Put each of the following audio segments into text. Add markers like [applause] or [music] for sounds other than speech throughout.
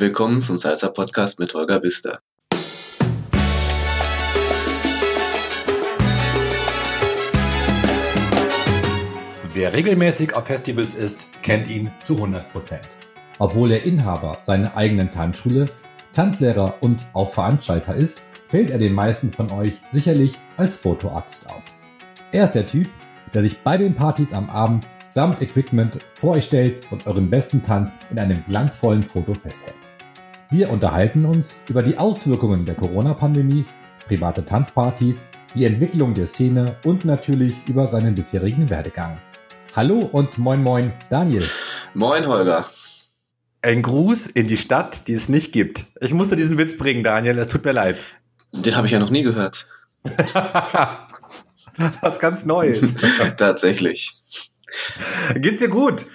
Willkommen zum Salsa Podcast mit Holger Bister. Wer regelmäßig auf Festivals ist, kennt ihn zu 100%. Obwohl er Inhaber seiner eigenen Tanzschule, Tanzlehrer und auch Veranstalter ist, fällt er den meisten von euch sicherlich als Fotoarzt auf. Er ist der Typ, der sich bei den Partys am Abend samt Equipment vor euch stellt und euren besten Tanz in einem glanzvollen Foto festhält. Wir unterhalten uns über die Auswirkungen der Corona-Pandemie, private Tanzpartys, die Entwicklung der Szene und natürlich über seinen bisherigen Werdegang. Hallo und moin moin, Daniel. Moin, Holger. Ein Gruß in die Stadt, die es nicht gibt. Ich musste diesen Witz bringen, Daniel, es tut mir leid. Den habe ich ja noch nie gehört. [laughs] Was ganz Neues. [laughs] Tatsächlich. Geht's dir gut?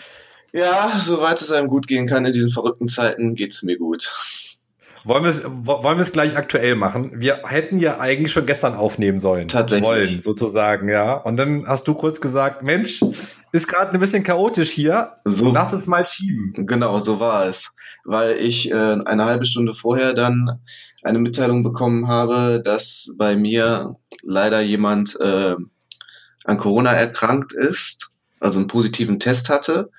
Ja, soweit es einem gut gehen kann in diesen verrückten Zeiten, geht's mir gut. Wollen wir es wollen wir es gleich aktuell machen? Wir hätten ja eigentlich schon gestern aufnehmen sollen. Tatsächlich. Wollen, sozusagen, ja. Und dann hast du kurz gesagt, Mensch, ist gerade ein bisschen chaotisch hier. So. Lass es mal schieben. Genau, so war es. Weil ich äh, eine halbe Stunde vorher dann eine Mitteilung bekommen habe, dass bei mir leider jemand äh, an Corona erkrankt ist, also einen positiven Test hatte.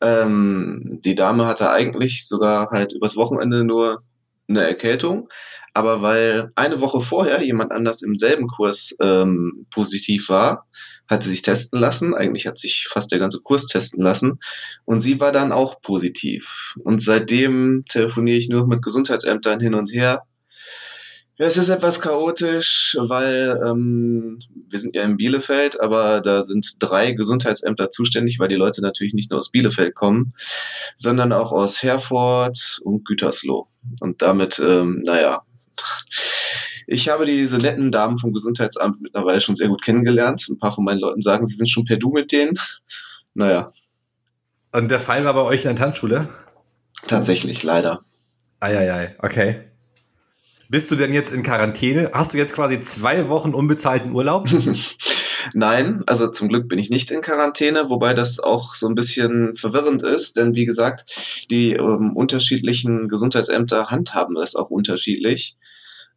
Ähm, die Dame hatte eigentlich sogar halt übers Wochenende nur eine Erkältung, aber weil eine Woche vorher jemand anders im selben Kurs ähm, positiv war, hat sie sich testen lassen. Eigentlich hat sich fast der ganze Kurs testen lassen. Und sie war dann auch positiv. Und seitdem telefoniere ich nur mit Gesundheitsämtern hin und her. Ja, es ist etwas chaotisch, weil ähm, wir sind ja in Bielefeld, aber da sind drei Gesundheitsämter zuständig, weil die Leute natürlich nicht nur aus Bielefeld kommen, sondern auch aus Herford und Gütersloh. Und damit, ähm, naja, ich habe diese netten Damen vom Gesundheitsamt mittlerweile schon sehr gut kennengelernt. Ein paar von meinen Leuten sagen, sie sind schon per Du mit denen. Naja. Und der Fall war bei euch in der Tanzschule? Tatsächlich, leider. Eieiei, okay. Bist du denn jetzt in Quarantäne? Hast du jetzt quasi zwei Wochen unbezahlten Urlaub? [laughs] Nein, also zum Glück bin ich nicht in Quarantäne, wobei das auch so ein bisschen verwirrend ist, denn wie gesagt, die ähm, unterschiedlichen Gesundheitsämter handhaben das auch unterschiedlich.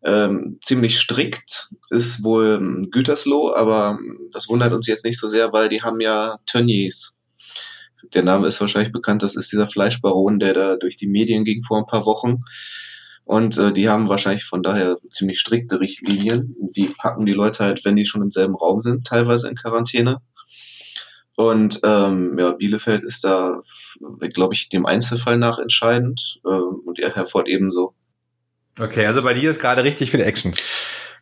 Ähm, ziemlich strikt ist wohl ähm, Gütersloh, aber das wundert uns jetzt nicht so sehr, weil die haben ja Tönnies. Der Name ist wahrscheinlich bekannt, das ist dieser Fleischbaron, der da durch die Medien ging vor ein paar Wochen. Und äh, die haben wahrscheinlich von daher ziemlich strikte Richtlinien. Die packen die Leute halt, wenn die schon im selben Raum sind, teilweise in Quarantäne. Und ähm, ja, Bielefeld ist da, glaube ich, dem Einzelfall nach entscheidend äh, und er Herford ebenso. Okay, also bei dir ist gerade richtig viel Action.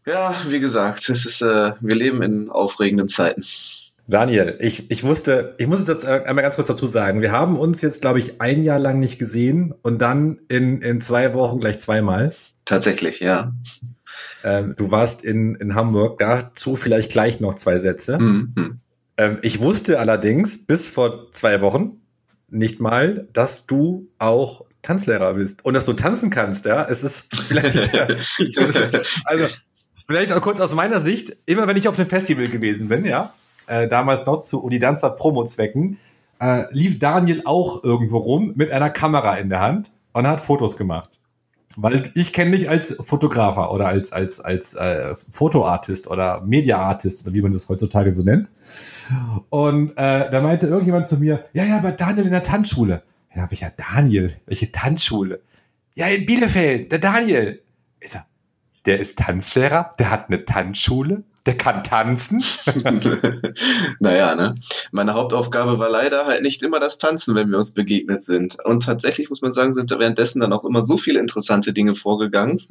Ja, wie gesagt, es ist, äh, wir leben in aufregenden Zeiten. Daniel, ich, ich wusste, ich muss es jetzt einmal ganz kurz dazu sagen. Wir haben uns jetzt, glaube ich, ein Jahr lang nicht gesehen und dann in, in zwei Wochen gleich zweimal. Tatsächlich, ja. Ähm, du warst in, in Hamburg, dazu vielleicht gleich noch zwei Sätze. Mhm. Ähm, ich wusste allerdings bis vor zwei Wochen nicht mal, dass du auch Tanzlehrer bist und dass du tanzen kannst, ja. Es ist [laughs] vielleicht, [laughs] also, vielleicht auch kurz aus meiner Sicht, immer wenn ich auf einem Festival gewesen bin, ja, äh, damals noch zu Unidanza Promo-Zwecken, äh, lief Daniel auch irgendwo rum mit einer Kamera in der Hand und hat Fotos gemacht. Weil ich kenne dich als Fotografer oder als, als, als äh, Fotoartist oder Mediaartist oder wie man das heutzutage so nennt. Und äh, da meinte irgendjemand zu mir, ja, ja, bei Daniel in der Tanzschule. Ja, welcher Daniel? Welche Tanzschule? Ja, in Bielefeld, der Daniel. Ist er, der ist Tanzlehrer, der hat eine Tanzschule. Der kann tanzen. [laughs] naja, ne? Meine Hauptaufgabe war leider halt nicht immer das Tanzen, wenn wir uns begegnet sind. Und tatsächlich muss man sagen, sind währenddessen dann auch immer so viele interessante Dinge vorgegangen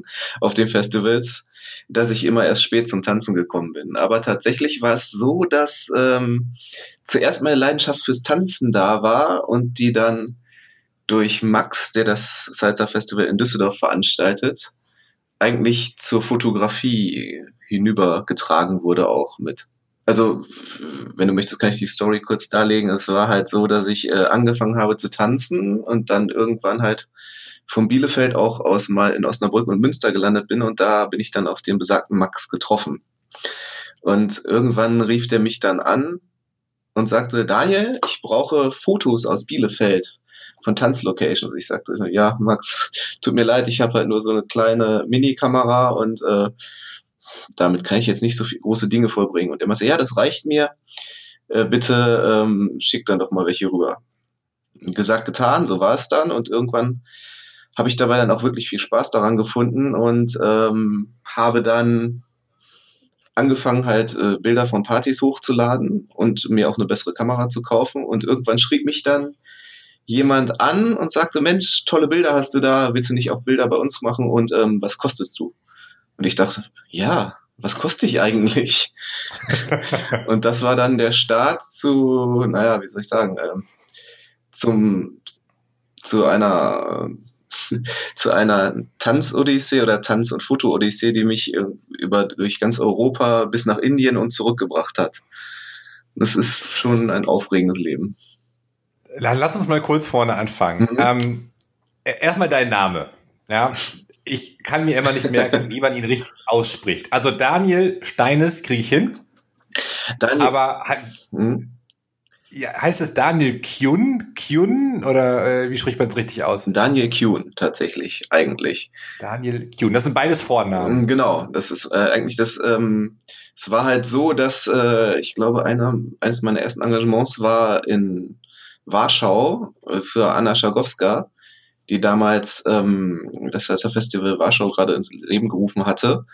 auf den Festivals, dass ich immer erst spät zum Tanzen gekommen bin. Aber tatsächlich war es so, dass ähm, zuerst meine Leidenschaft fürs Tanzen da war und die dann durch Max, der das Salsa Festival in Düsseldorf veranstaltet, eigentlich zur Fotografie hinübergetragen wurde auch mit. Also, wenn du möchtest, kann ich die Story kurz darlegen. Es war halt so, dass ich äh, angefangen habe zu tanzen und dann irgendwann halt von Bielefeld auch aus mal in Osnabrück und Münster gelandet bin und da bin ich dann auf den besagten Max getroffen. Und irgendwann rief der mich dann an und sagte, Daniel, ich brauche Fotos aus Bielefeld. von Tanzlocations. Ich sagte, ja, Max, tut mir leid, ich habe halt nur so eine kleine Mini-Kamera und äh, damit kann ich jetzt nicht so viel große Dinge vollbringen. Und er meinte, ja, das reicht mir. Äh, bitte ähm, schick dann doch mal welche rüber. Gesagt, getan, so war es dann. Und irgendwann habe ich dabei dann auch wirklich viel Spaß daran gefunden und ähm, habe dann angefangen halt äh, Bilder von Partys hochzuladen und mir auch eine bessere Kamera zu kaufen und irgendwann schrieb mich dann jemand an und sagte, Mensch, tolle Bilder hast du da, willst du nicht auch Bilder bei uns machen und ähm, was kostest du? Und ich dachte, ja, was koste ich eigentlich? [laughs] und das war dann der Start zu, naja, wie soll ich sagen, ähm, zum, zu einer [laughs] zu einer Tanzodyssee oder Tanz- und Foto-Odyssee, die mich äh, über, durch ganz Europa bis nach Indien und zurückgebracht hat. Das ist schon ein aufregendes Leben. Lass uns mal kurz vorne anfangen. Mhm. Ähm, e-, erstmal dein Name. Ja, ich kann mir immer nicht merken, wie man ihn richtig ausspricht. Also Daniel Steines kriege ich hin. Daniel, aber mhm. Ja, heißt es Daniel Kyun? Kyun oder äh, wie spricht man es richtig aus? Daniel Kyun, tatsächlich, eigentlich. Daniel Kyun, das sind beides Vornamen. Mm, genau, das ist äh, eigentlich das, ähm, es war halt so, dass äh, ich glaube, einer, eines meiner ersten Engagements war in Warschau äh, für Anna Schagowska, die damals ähm, das Salsa Festival Warschau gerade ins Leben gerufen hatte.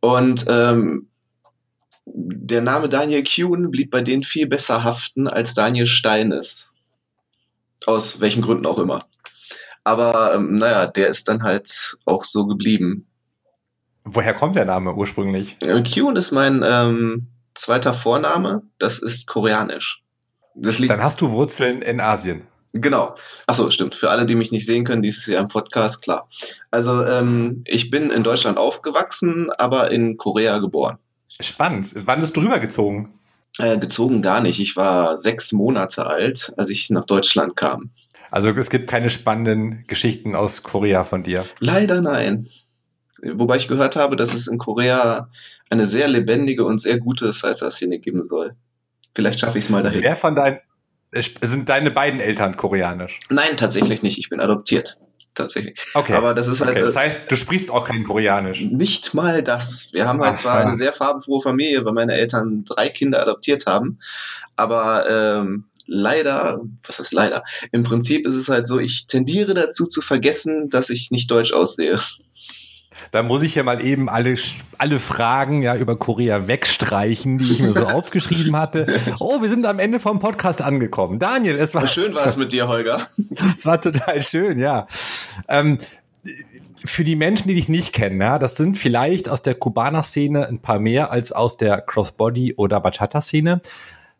Und ähm, der Name Daniel Kuhn blieb bei denen viel besser haften als Daniel Steines. Aus welchen Gründen auch immer. Aber ähm, naja, der ist dann halt auch so geblieben. Woher kommt der Name ursprünglich? Kuhn ist mein ähm, zweiter Vorname. Das ist koreanisch. dann hast du Wurzeln in Asien. Genau. Achso, stimmt. Für alle, die mich nicht sehen können, dieses Jahr im Podcast, klar. Also ähm, ich bin in Deutschland aufgewachsen, aber in Korea geboren. Spannend. Wann bist du rübergezogen? Äh, gezogen gar nicht. Ich war sechs Monate alt, als ich nach Deutschland kam. Also es gibt keine spannenden Geschichten aus Korea von dir. Leider nein. Wobei ich gehört habe, dass es in Korea eine sehr lebendige und sehr gute Salsa-Szene geben soll. Vielleicht schaffe ich es mal dahin. Wer von deinen sind deine beiden Eltern koreanisch? Nein, tatsächlich nicht. Ich bin adoptiert tatsächlich. Okay. Aber das ist halt. Okay. Das heißt, du sprichst auch kein Koreanisch. Nicht mal das. Wir haben halt Ach, zwar ja. eine sehr farbenfrohe Familie, weil meine Eltern drei Kinder adoptiert haben, aber ähm, leider, was ist leider? Im Prinzip ist es halt so, ich tendiere dazu zu vergessen, dass ich nicht deutsch aussehe. Da muss ich ja mal eben alle, alle Fragen ja über Korea wegstreichen, die ich mir so [laughs] aufgeschrieben hatte. Oh, wir sind am Ende vom Podcast angekommen. Daniel, es war. Schön war es mit dir, Holger. [laughs] es war total schön, ja. Ähm, für die Menschen, die dich nicht kennen, ja, das sind vielleicht aus der Kubaner-Szene ein paar mehr als aus der Crossbody- oder Bachata-Szene.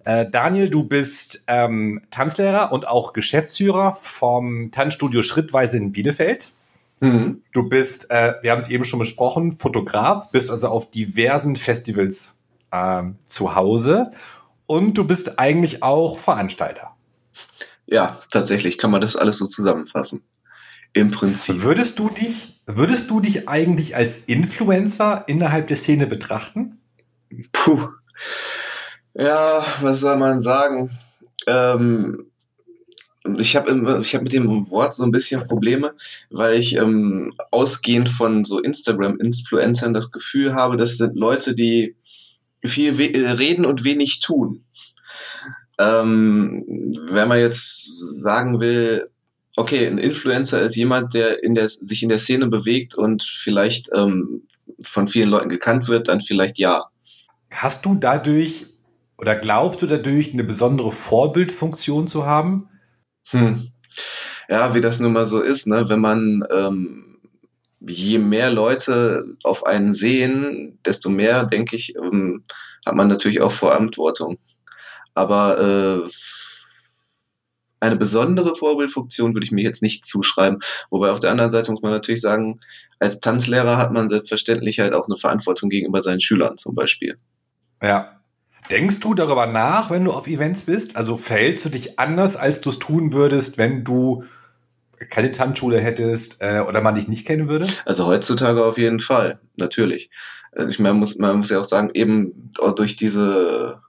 Äh, Daniel, du bist ähm, Tanzlehrer und auch Geschäftsführer vom Tanzstudio Schrittweise in Bielefeld. Mhm. Du bist, äh, wir haben es eben schon besprochen, Fotograf, bist also auf diversen Festivals ähm, zu Hause und du bist eigentlich auch Veranstalter. Ja, tatsächlich kann man das alles so zusammenfassen. Im Prinzip. Würdest du dich, würdest du dich eigentlich als Influencer innerhalb der Szene betrachten? Puh. Ja, was soll man sagen? Ähm, ich habe ich hab mit dem Wort so ein bisschen Probleme, weil ich ähm, ausgehend von so Instagram-Influencern das Gefühl habe, das sind Leute, die viel reden und wenig tun. Ähm, wenn man jetzt sagen will, okay, ein Influencer ist jemand, der, in der sich in der Szene bewegt und vielleicht ähm, von vielen Leuten gekannt wird, dann vielleicht ja. Hast du dadurch oder glaubst du dadurch eine besondere Vorbildfunktion zu haben? Hm. Ja, wie das nun mal so ist, ne? wenn man ähm, je mehr Leute auf einen sehen, desto mehr, denke ich, ähm, hat man natürlich auch Verantwortung. Aber äh, eine besondere Vorbildfunktion würde ich mir jetzt nicht zuschreiben. Wobei auf der anderen Seite muss man natürlich sagen, als Tanzlehrer hat man selbstverständlich halt auch eine Verantwortung gegenüber seinen Schülern zum Beispiel. Ja, Denkst du darüber nach, wenn du auf Events bist? Also verhältst du dich anders, als du es tun würdest, wenn du keine Tanzschule hättest äh, oder man dich nicht kennen würde? Also heutzutage auf jeden Fall, natürlich. Also ich meine, muss, man muss ja auch sagen, eben durch diese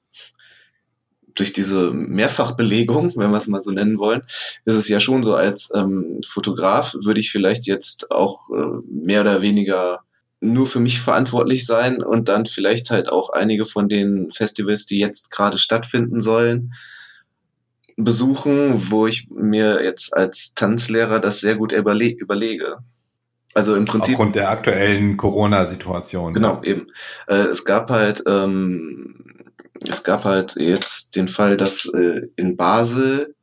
durch diese Mehrfachbelegung, wenn wir es mal so nennen wollen, ist es ja schon so, als ähm, Fotograf würde ich vielleicht jetzt auch äh, mehr oder weniger nur für mich verantwortlich sein und dann vielleicht halt auch einige von den Festivals, die jetzt gerade stattfinden sollen, besuchen, wo ich mir jetzt als Tanzlehrer das sehr gut überle überlege. Also im Prinzip. Aufgrund der aktuellen Corona-Situation. Genau, eben. Äh, es gab halt, ähm, es gab halt jetzt den Fall, dass äh, in Basel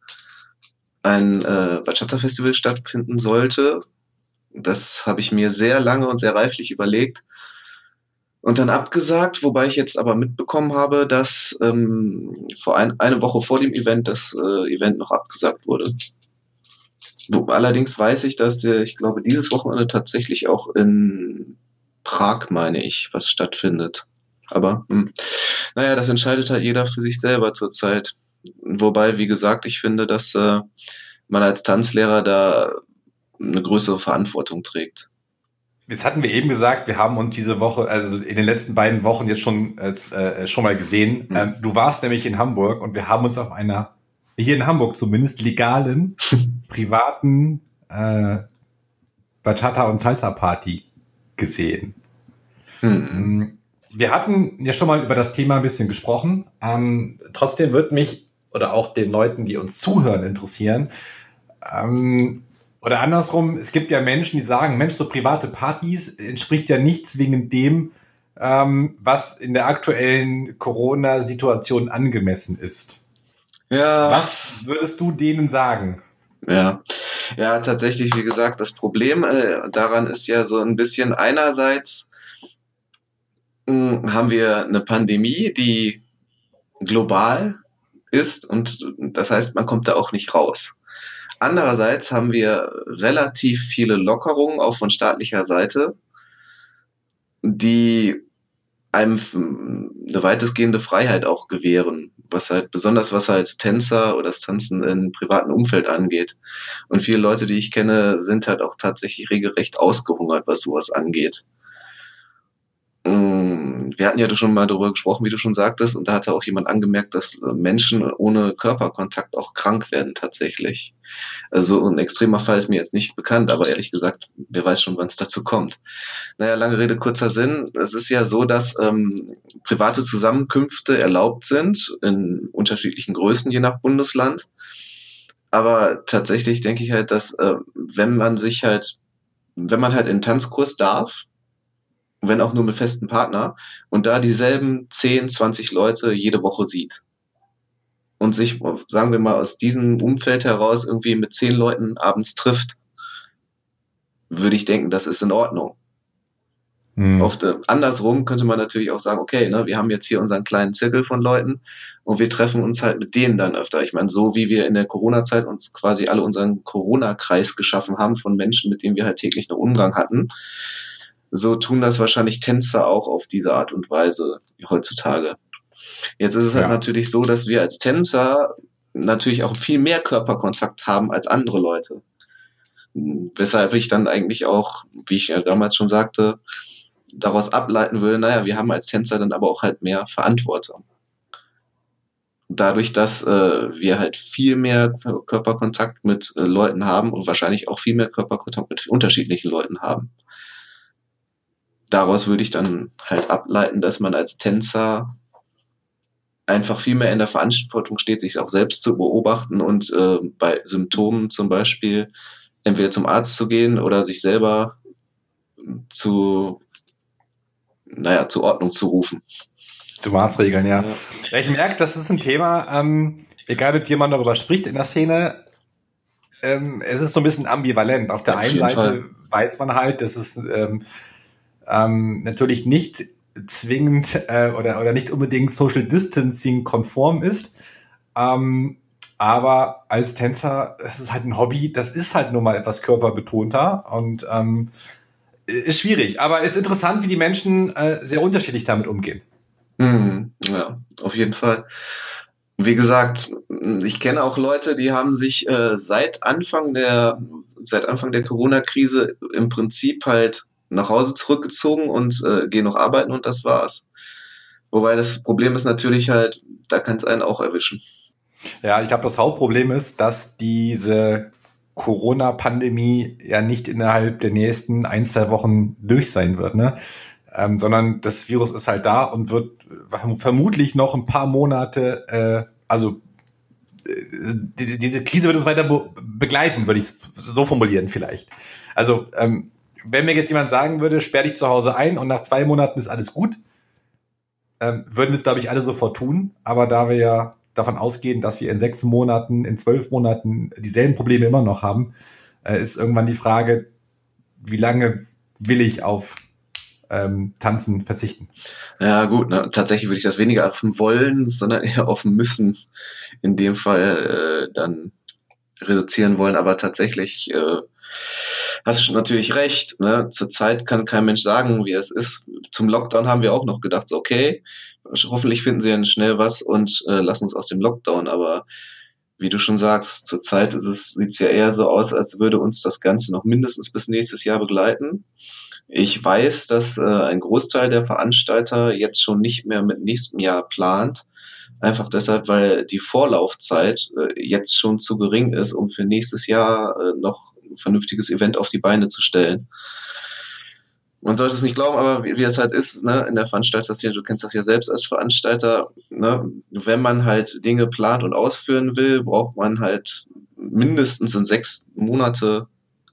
ein äh, Bachata-Festival stattfinden sollte. Das habe ich mir sehr lange und sehr reiflich überlegt und dann abgesagt, wobei ich jetzt aber mitbekommen habe, dass ähm, vor ein, eine Woche vor dem Event das äh, Event noch abgesagt wurde. Allerdings weiß ich, dass äh, ich glaube, dieses Wochenende tatsächlich auch in Prag, meine ich, was stattfindet. Aber hm, naja, das entscheidet halt jeder für sich selber zurzeit. Wobei, wie gesagt, ich finde, dass äh, man als Tanzlehrer da eine größere Verantwortung trägt. Jetzt hatten wir eben gesagt, wir haben uns diese Woche, also in den letzten beiden Wochen jetzt schon, äh, schon mal gesehen. Mhm. Ähm, du warst nämlich in Hamburg und wir haben uns auf einer, hier in Hamburg zumindest, legalen, [laughs] privaten äh, Bachata- und Salsa-Party gesehen. Mhm. Wir hatten ja schon mal über das Thema ein bisschen gesprochen. Ähm, trotzdem wird mich oder auch den Leuten, die uns zuhören, interessieren. Ähm, oder andersrum, es gibt ja Menschen, die sagen, Mensch, so private Partys entspricht ja nicht zwingend dem, ähm, was in der aktuellen Corona-Situation angemessen ist. Ja. Was würdest du denen sagen? Ja, ja, tatsächlich, wie gesagt, das Problem äh, daran ist ja so ein bisschen einerseits mh, hm, haben wir eine Pandemie, die global ist und das heißt, man kommt da auch nicht raus. Andererseits haben wir relativ viele Lockerungen auch von staatlicher Seite, die einem eine weitestgehende Freiheit auch gewähren, was halt besonders was halt Tänzer oder das Tanzen im privaten Umfeld angeht. Und viele Leute, die ich kenne, sind halt auch tatsächlich regelrecht ausgehungert, was sowas angeht. Mm, wir hatten ja schon mal darüber gesprochen, wie du schon sagtest, und da hatte auch jemand angemerkt, dass Menschen ohne Körperkontakt auch krank werden tatsächlich. Also ein extremer Fall ist mir jetzt nicht bekannt, aber ehrlich gesagt, wer weiß schon, wann es dazu kommt. Naja, lange Rede, kurzer Sinn. Es ist ja so, dass ähm, private Zusammenkünfte erlaubt sind in unterschiedlichen Größen, je nach Bundesland. Aber tatsächlich denke ich halt, dass äh, wenn man sich halt, wenn man halt in Tanzkurs darf, wenn auch nur mit festen Partner, und da dieselben 10, 20 Leute jede Woche sieht, und sich, sagen wir mal, aus diesem Umfeld heraus irgendwie mit zehn Leuten abends trifft, würde ich denken, das ist in Ordnung. Mhm. Auf der, andersrum könnte man natürlich auch sagen, okay, ne, wir haben jetzt hier unseren kleinen Zirkel von Leuten und wir treffen uns halt mit denen dann öfter. Ich meine, so wie wir in der Corona-Zeit uns quasi alle unseren Corona-Kreis geschaffen haben von Menschen, mit denen wir halt täglich einen Umgang hatten, so tun das wahrscheinlich Tänzer auch auf diese Art und Weise heutzutage. Jetzt ist es halt natürlich so, dass wir als Tänzer natürlich auch viel mehr Körperkontakt haben als andere Leute. Weshalb ich dann eigentlich auch, wie ich ja damals schon sagte, daraus ableiten will, naja, wir haben als Tänzer dann aber auch halt mehr Verantwortung. Dadurch, dass äh, wir halt viel mehr Körperkontakt mit äh, Leuten haben und wahrscheinlich auch viel mehr Körperkontakt mit unterschiedlichen Leuten haben. Daraus würde ich dann halt ableiten, dass man als Tänzer einfach viel mehr in der Verantwortung steht, sich auch selbst zu beobachten und äh, bei Symptomen zum Beispiel entweder zum Arzt zu gehen oder sich selber zu, naja, zur Ordnung zu rufen. Zu Maßregeln, ja. ja. ich merke, das ist ein Thema, ähm, egal mit wem man darüber spricht in der Szene, ähm, es ist so ein bisschen ambivalent. Auf der Auf einen Seite Fall. weiß man halt, dass es ähm, ähm, natürlich nicht zwingend äh, oder, oder nicht unbedingt Social Distancing konform ist. Ähm, aber als Tänzer, das ist halt ein Hobby, das ist halt nur mal etwas körperbetonter und ähm, ist schwierig. Aber ist interessant, wie die Menschen äh, sehr unterschiedlich damit umgehen. Mhm, ja, auf jeden Fall. Wie gesagt, ich kenne auch Leute, die haben sich äh, seit Anfang der seit Anfang der Corona-Krise im Prinzip halt nach Hause zurückgezogen und äh, gehe noch arbeiten und das war's. Wobei das Problem ist natürlich halt, da kann es einen auch erwischen. Ja, ich glaube, das Hauptproblem ist, dass diese Corona-Pandemie ja nicht innerhalb der nächsten ein, zwei Wochen durch sein wird, ne? Ähm, sondern das Virus ist halt da und wird vermutlich noch ein paar Monate, äh, also äh, diese, diese Krise wird uns weiter be begleiten, würde ich so formulieren vielleicht. Also ähm, wenn mir jetzt jemand sagen würde, sperr dich zu Hause ein und nach zwei Monaten ist alles gut, ähm, würden es, glaube ich, alle sofort tun. Aber da wir ja davon ausgehen, dass wir in sechs Monaten, in zwölf Monaten dieselben Probleme immer noch haben, äh, ist irgendwann die Frage, wie lange will ich auf ähm, Tanzen verzichten? Ja, gut, ne? tatsächlich würde ich das weniger auf wollen, sondern eher auf müssen in dem Fall äh, dann reduzieren wollen. Aber tatsächlich äh, hast natürlich recht. Ne? Zurzeit kann kein Mensch sagen, wie es ist. Zum Lockdown haben wir auch noch gedacht, so, okay, hoffentlich finden sie dann schnell was und äh, lassen uns aus dem Lockdown. Aber wie du schon sagst, zurzeit ist es, sieht's ja eher so aus, als würde uns das Ganze noch mindestens bis nächstes Jahr begleiten. Ich weiß, dass äh, ein Großteil der Veranstalter jetzt schon nicht mehr mit nächstem Jahr plant. Einfach deshalb, weil die Vorlaufzeit äh, jetzt schon zu gering ist, um für nächstes Jahr äh, noch vernünftiges Event auf die Beine zu stellen man sollte es nicht glauben, aber wie, wie es halt ist, ne, in der Veranstalterszene, du kennst das ja selbst als Veranstalter, ne, wenn man halt Dinge plant und ausführen will, braucht man halt mindestens in sechs Monate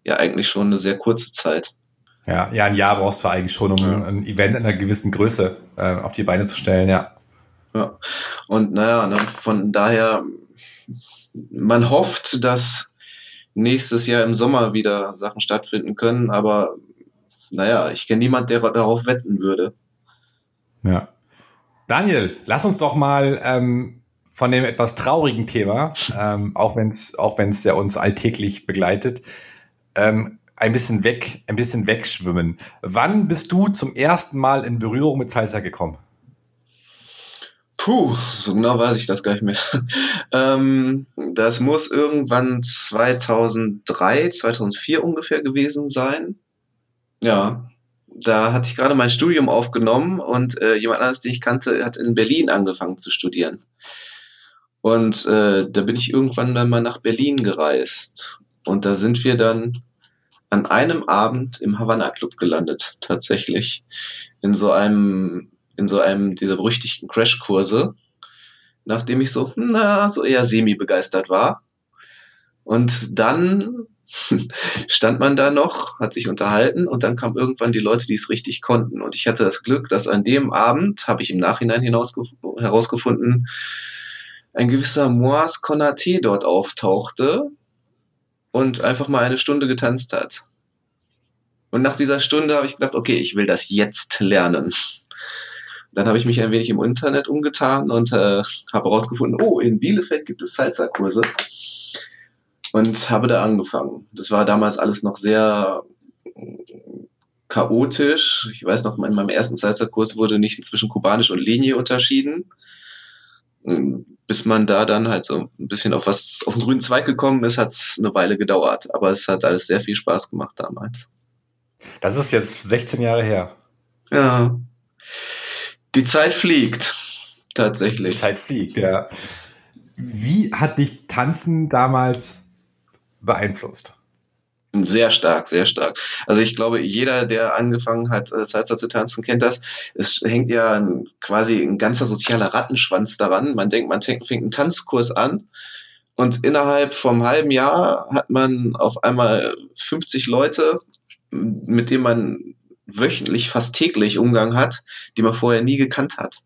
ja eigentlich schon eine sehr kurze Zeit. Ja, ja, ein Jahr brauchst du eigentlich schon, um ja. ein Event einer gewissen Größe äh, auf die Beine zu stellen, ja. Ja, und naja, ne, von daher, man hofft, dass nächstes Jahr im Sommer wieder Sachen stattfinden können, aber naja, ich kenne niemand, der darauf wetten würde. Ja. Daniel, lass uns doch mal ähm, von dem etwas traurigen Thema, ähm, auch wenn es auch wenn's ja uns alltäglich begleitet, ähm, ein bisschen weg, ein bisschen wegschwimmen. Wann bist du zum ersten Mal in Berührung mit Salsa gekommen? Puh, so genau weiß ich das gar nicht mehr. [laughs] ähm, das muss irgendwann 2003, 2004 ungefähr gewesen sein. Ja, da hatte ich gerade mein Studium aufgenommen und äh, jemand anderes, den ich kannte, hat in Berlin angefangen zu studieren. Und äh, da bin ich irgendwann dann mal nach Berlin gereist. Und da sind wir dann an einem Abend im Havana Club gelandet, tatsächlich. In so einem, in so einem dieser berüchtigten Crashkurse, nachdem ich so, na, so eher semi-begeistert war. Und dann [laughs] stand man da noch, hat sich unterhalten und dann kamen irgendwann die Leute, die es richtig konnten. Und ich hatte das Glück, dass an dem Abend, habe ich im Nachhinein herausgefunden, ein gewisser Moas Konaté dort auftauchte und einfach mal eine Stunde getanzt hat. Und nach dieser Stunde habe ich gedacht, okay, ich will das jetzt lernen. Dann habe ich mich ein wenig im Internet umgetan und äh, habe herausgefunden, oh, in Bielefeld gibt es Salsa-Kurse und habe da angefangen. Das war damals alles noch sehr chaotisch. Ich weiß noch, in meinem ersten Salsa-Kurs wurde nicht zwischen kubanisch und Linie unterschieden. Bis man da dann halt so ein bisschen auf was, auf den grünen Zweig gekommen ist, hat es eine Weile gedauert. Aber es hat alles sehr viel Spaß gemacht damals. Das ist jetzt 16 Jahre her. Ja. Die Zeit fliegt. Tatsächlich. Die Zeit fliegt, ja. Wie hat dich Tanzen damals beeinflusst? Sehr stark, sehr stark. Also ich glaube, jeder, der angefangen hat, äh, Salsa zu tanzen, kennt das. Es hängt ja ein, quasi ein ganzer sozialer Rattenschwanz daran. Man denkt, man fängt einen Tanzkurs an und innerhalb vom halben Jahr hat man auf einmal 50 Leute, mit denen man wöchentlich, fast täglich Umgang hat, die man vorher nie gekannt hat.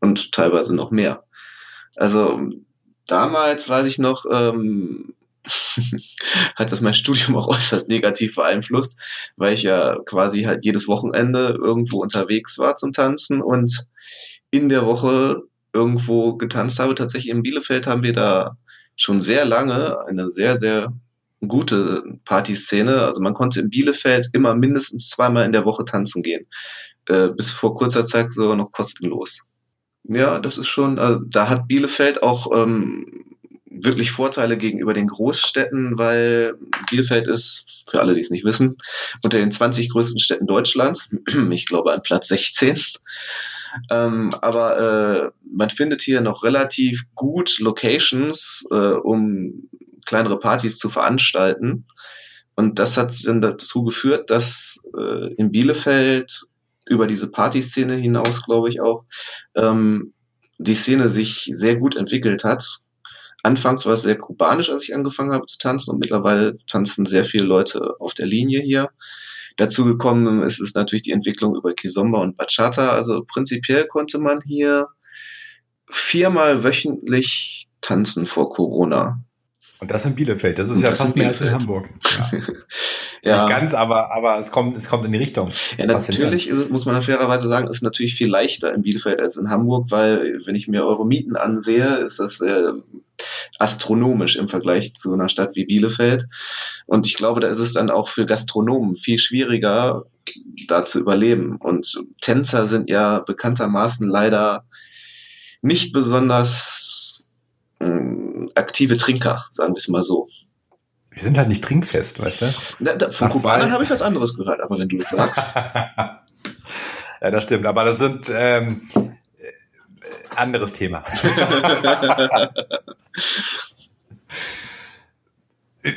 Und teilweise noch mehr. Also damals weiß ich noch, ähm, [laughs] hat das mein Studium auch äußerst negativ beeinflusst, weil ich ja quasi halt jedes Wochenende irgendwo unterwegs war zum Tanzen und in der Woche irgendwo getanzt habe. Tatsächlich in Bielefeld haben wir da schon sehr lange eine sehr, sehr gute Partyszene. Also man konnte in Bielefeld immer mindestens zweimal in der Woche tanzen gehen. Äh, bis vor kurzer Zeit sogar noch kostenlos. Ja, das ist schon, also da hat Bielefeld auch ähm, wirklich Vorteile gegenüber den Großstädten, weil Bielefeld ist, für alle, die es nicht wissen, unter den 20 größten Städten Deutschlands, [clears throat] ich glaube an Platz 16. Ähm, aber äh, man findet hier noch relativ gut Locations, äh, um kleinere Partys zu veranstalten. Und das hat dann dazu geführt, dass äh, in Bielefeld über diese Partyszene hinaus, glaube ich auch, ähm, die Szene sich sehr gut entwickelt hat. Anfangs war es sehr kubanisch, als ich angefangen habe zu tanzen und mittlerweile tanzen sehr viele Leute auf der Linie hier. Dazu gekommen ist es natürlich die Entwicklung über Kizomba und Bachata. Also prinzipiell konnte man hier viermal wöchentlich tanzen vor Corona. Und das in Bielefeld, das ist und ja fast mehr als in Hamburg. [laughs] Ja. ja. Nicht ganz, aber, aber es kommt, es kommt in die Richtung. Ja, natürlich ist es, muss man fairerweise sagen, ist natürlich viel leichter in Bielefeld als in Hamburg, weil wenn ich mir eure Mieten ansehe, ist das äh, astronomisch im Vergleich zu einer Stadt wie Bielefeld. Und ich glaube, da ist es dann auch für Gastronomen viel schwieriger, da zu überleben. Und Tänzer sind ja bekanntermaßen leider nicht besonders äh, aktive Trinker, sagen wir es mal so. Wir sind halt nicht trinkfest, weißt du? Na, da, von Kubanern habe ich was anderes gehört, aber wenn du das sagst. [laughs] ja, das stimmt. Aber das sind ähm, äh, anderes Thema. [laughs]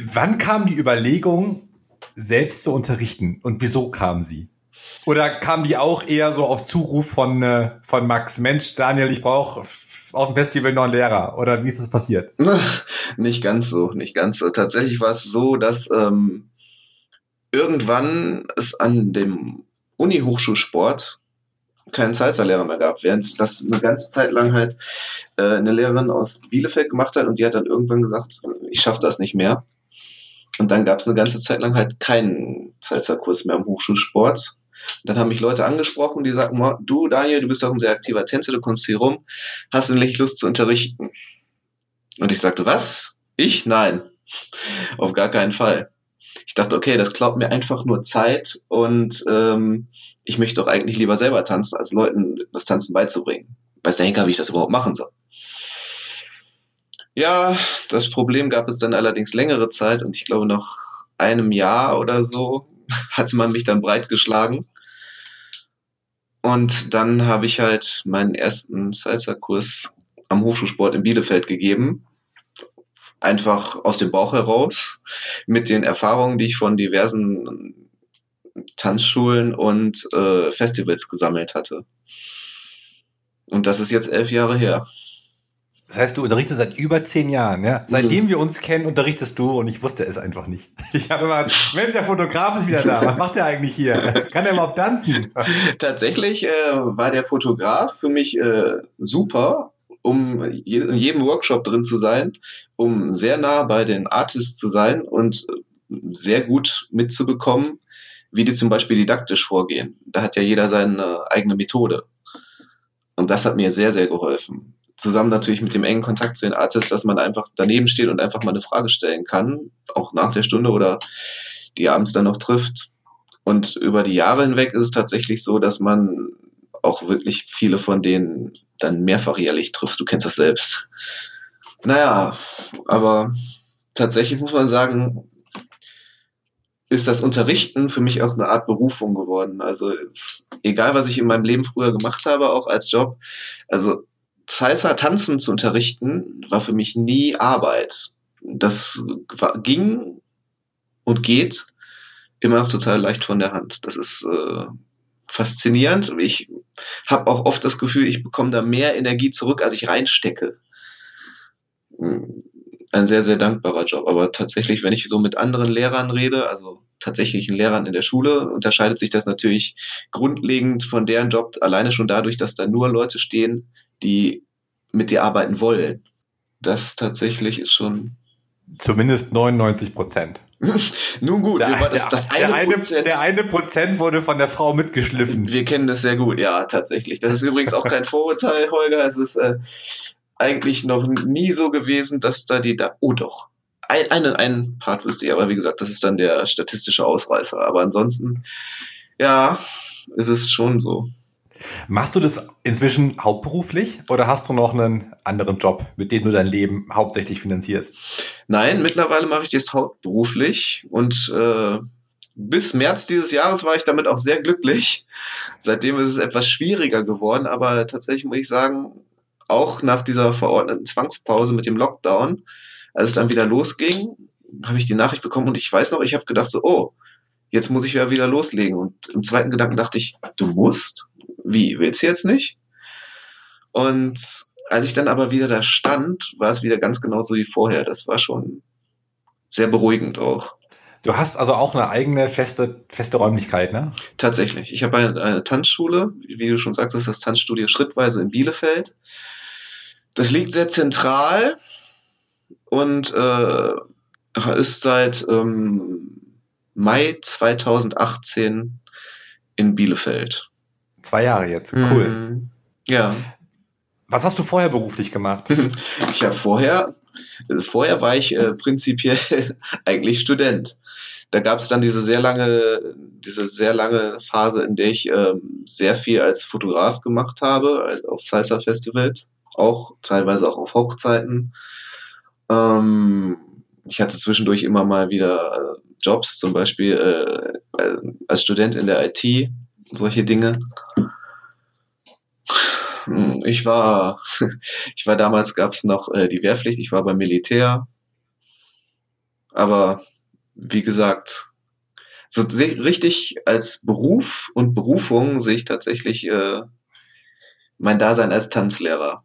Wann kam die Überlegung, selbst zu unterrichten und wieso kam sie? Oder kam die auch eher so auf Zuruf von, äh, von Max? Mensch, Daniel, ich brauche auf dem Festival noch einen Lehrer. Oder wie ist es passiert? [laughs] Nicht ganz so, nicht ganz so. Tatsächlich war es so, dass ähm, irgendwann es an dem Uni-Hochschulsport keinen Salsa-Lehrer mehr gab, während das eine ganze Zeit lang halt äh, eine Lehrerin aus Bielefeld gemacht hat und die hat dann irgendwann gesagt, ich schaffe das nicht mehr. Und dann gab es eine ganze Zeit lang halt keinen Salsa-Kurs mehr im Hochschulsport. Und dann haben mich Leute angesprochen, die sagten, du Daniel, du bist doch ein sehr aktiver Tänzer, du kommst hier rum, hast du nicht Lust zu unterrichten? Und ich sagte, was? Ich? Nein. [laughs] Auf gar keinen Fall. Ich dachte, okay, das klaut mir einfach nur Zeit und ähm, ich möchte doch eigentlich lieber selber tanzen, als Leuten das Tanzen beizubringen. Weiß der Henker, wie ich das überhaupt machen soll. Ja, das Problem gab es dann allerdings längere Zeit und ich glaube nach einem Jahr oder so [laughs] hatte man mich dann breitgeschlagen. Und dann habe ich halt meinen ersten Salsa-Kurs am Hochschulsport in Bielefeld gegeben. Einfach aus dem Bauch heraus, mit den Erfahrungen, die ich von diversen Tanzschulen und äh, Festivals gesammelt hatte. Und das ist jetzt elf Jahre her. Das heißt, du unterrichtest seit über zehn Jahren, ja? Seitdem mhm. wir uns kennen, unterrichtest du und ich wusste es einfach nicht. [laughs] Ich habe immer, Mensch, der Fotograf ist wieder da. Was macht der eigentlich hier? [laughs] Kann der überhaupt tanzen? [laughs] Tatsächlich äh, war der Fotograf für mich äh, super, um je, in jedem Workshop drin zu sein, um sehr nah bei den Artists zu sein und sehr gut mitzubekommen, wie die zum Beispiel didaktisch vorgehen. Da hat ja jeder seine eigene Methode. Und das hat mir sehr, sehr geholfen zusammen natürlich mit dem engen Kontakt zu den Artists, dass man einfach daneben steht und einfach mal eine Frage stellen kann, auch nach der Stunde oder die abends dann noch trifft. Und über die Jahre hinweg ist es tatsächlich so, dass man auch wirklich viele von denen dann mehrfach jährlich trifft. Du kennst das selbst. Naja, aber tatsächlich muss man sagen, ist das Unterrichten für mich auch eine Art Berufung geworden. Also egal, was ich in meinem Leben früher gemacht habe, auch als Job, also Salsa tanzen zu unterrichten, war für mich nie Arbeit. Das ging und geht immer noch total leicht von der Hand. Das ist äh, faszinierend. Ich habe auch oft das Gefühl, ich bekomme da mehr Energie zurück, als ich reinstecke. Hm, ein sehr, sehr dankbarer Job. Aber tatsächlich, wenn ich so mit anderen Lehrern rede, also tatsächlichen Lehrern in der Schule, unterscheidet sich das natürlich grundlegend von deren Job alleine schon dadurch, dass da nur Leute stehen, die mit dir arbeiten wollen. Das tatsächlich ist schon. Zumindest 99 Prozent. [laughs] Nun gut, der, das, der, das eine der, eine, Prozent, der eine Prozent wurde von der Frau mitgeschliffen. Wir kennen das sehr gut, ja, tatsächlich. Das ist übrigens auch kein Vorurteil, Holger. Es ist äh, eigentlich noch nie so gewesen, dass da die da. Oh doch. Ein, einen, einen Part wüsste ich, aber wie gesagt, das ist dann der statistische Ausreißer. Aber ansonsten, ja, ist es schon so. Machst du das inzwischen hauptberuflich oder hast du noch einen anderen Job, mit dem du dein Leben hauptsächlich finanzierst? Nein, mittlerweile mache ich das hauptberuflich und äh, bis März dieses Jahres war ich damit auch sehr glücklich. Seitdem ist es etwas schwieriger geworden, aber tatsächlich muss ich sagen, auch nach dieser verordneten Zwangspause mit dem Lockdown, als es dann wieder losging, habe ich die Nachricht bekommen und ich weiß noch, ich habe gedacht so, oh, jetzt muss ich ja wieder loslegen. Und im zweiten Gedanken dachte ich, du musst? Wie, willst du jetzt nicht? Und als ich dann aber wieder da stand, war es wieder ganz genauso wie vorher. Das war schon sehr beruhigend auch. Du hast also auch eine eigene feste, feste Räumlichkeit, ne? Tatsächlich. Ich habe eine, eine Tanzschule, wie du schon sagst, ist das Tanzstudio Schrittweise in Bielefeld. Das liegt sehr zentral und äh, ist seit ähm, Mai 2018 in Bielefeld. Zwei Jahre jetzt, cool. Mhm. Ja. Was hast du vorher beruflich gemacht? [laughs] ich habe vorher, vorher war ich äh, prinzipiell [laughs] eigentlich Student. Da gab es dann diese sehr lange, diese sehr lange Phase, in der ich ähm, sehr viel als Fotograf gemacht habe, also auf Salsa-Festivals, auch teilweise auch auf Hochzeiten. Ähm, ich hatte zwischendurch immer mal wieder äh, Jobs, zum Beispiel äh, als Student in der IT, solche Dinge. Ich war, [laughs] ich war damals, gab es noch äh, die Wehrpflicht, ich war beim Militär. Aber wie gesagt, so richtig als Beruf und Berufung sehe ich tatsächlich äh, mein Dasein als Tanzlehrer.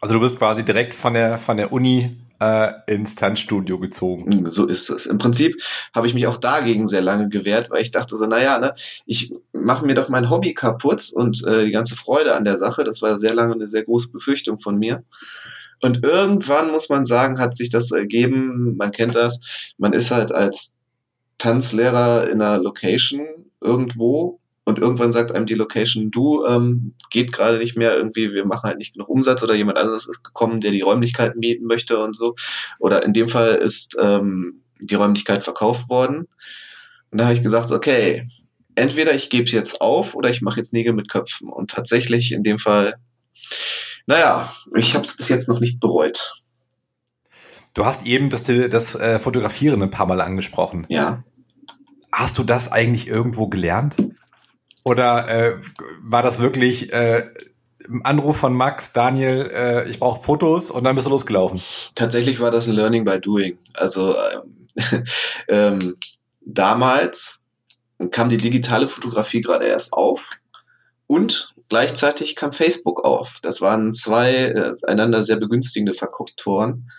Also du bist quasi direkt von der von der Uni äh, ins Tanzstudio gezogen. Hm, so ist es. Im Prinzip habe ich mich auch dagegen sehr lange gewehrt, weil ich dachte so, naja, ne, ich mache mir doch mein Hobby kaputt und äh, die ganze Freude an der Sache. Das war sehr lange eine sehr große Befürchtung von mir. Und irgendwann muss man sagen, hat sich das ergeben. Man kennt das. Man ist halt als Tanzlehrer in einer Location irgendwo und irgendwann sagt einem die Location, du, ähm, geht gerade nicht mehr irgendwie, wir machen halt nicht genug Umsatz oder jemand anderes ist gekommen, der die Räumlichkeiten mieten möchte und so. Oder in dem Fall ist ähm, die Räumlichkeit verkauft worden. Und da habe ich gesagt, okay, entweder ich gebe es jetzt auf oder ich mache jetzt Nägel mit Köpfen. Und tatsächlich in dem Fall, naja, ich habe es bis jetzt noch nicht bereut. Du hast eben das, das äh, Fotografieren ein paar Mal angesprochen. Ja. Hast du das eigentlich irgendwo gelernt? Oder äh, war das wirklich äh, Anruf von Max, Daniel, äh, ich brauche Fotos und dann bist du losgelaufen? Tatsächlich war das ein Learning by Doing. Also ähm, [laughs] ähm, damals kam die digitale Fotografie gerade erst auf und gleichzeitig kam Facebook auf. Das waren zwei äh, einander sehr begünstigende Faktoren.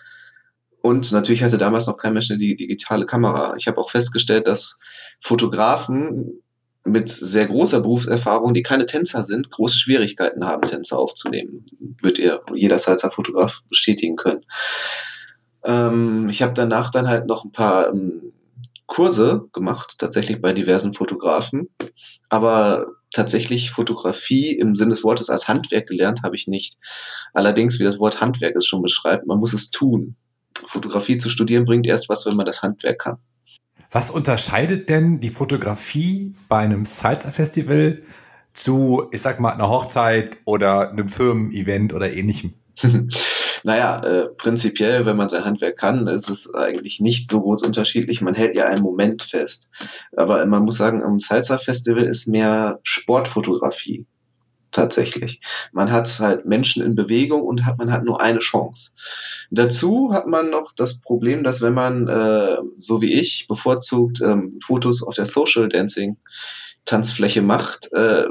Und natürlich hatte damals noch kein Mensch eine digitale Kamera. Ich habe auch festgestellt, dass Fotografen mit sehr großer Berufserfahrung, die keine Tänzer sind, große Schwierigkeiten haben, Tänzer aufzunehmen. Wird ihr jeder Salzer Fotograf bestätigen können. Ähm, ich habe danach dann halt noch ein paar ähm, Kurse gemacht, tatsächlich bei diversen Fotografen. Aber tatsächlich Fotografie im Sinne des Wortes als Handwerk gelernt habe ich nicht. Allerdings, wie das Wort Handwerk es schon beschreibt, man muss es tun. Fotografie zu studieren bringt erst was, wenn man das Handwerk kann. Was unterscheidet denn die Fotografie bei einem Salsa-Festival zu, ich sag mal, einer Hochzeit oder einem Firmen-Event oder ähnlichem? [laughs] naja, äh, prinzipiell, wenn man sein Handwerk kann, ist es eigentlich nicht so groß unterschiedlich. Man hält ja einen Moment fest. Aber man muss sagen, am Salsa-Festival ist mehr Sportfotografie tatsächlich. Man hat halt Menschen in Bewegung und hat, man hat nur eine Chance. Dazu hat man noch das Problem, dass wenn man, äh, so wie ich, bevorzugt ähm, Fotos auf der Social Dancing Tanzfläche macht, äh,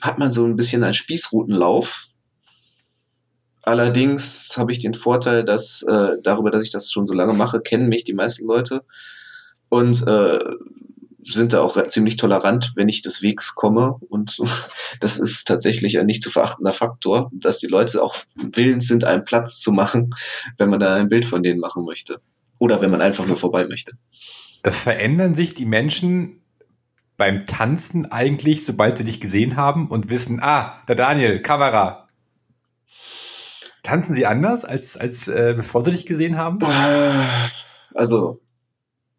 hat man so ein bisschen einen Spießrutenlauf. Allerdings habe ich den Vorteil, dass äh, darüber, dass ich das schon so lange mache, kennen mich die meisten Leute. Und äh, sind da auch ziemlich tolerant, wenn ich des Wegs komme. Und [laughs] das ist tatsächlich ein nicht zu verachtender Faktor, dass die Leute auch willens sind, einen Platz zu machen, wenn man dann ein Bild von denen machen möchte. Oder wenn man einfach nur vorbei möchte. Verändern sich die Menschen beim Tanzen eigentlich, sobald sie dich gesehen haben und wissen, ah, der Daniel, Kamera. Tanzen sie anders, als, als äh, bevor sie dich gesehen haben? Also,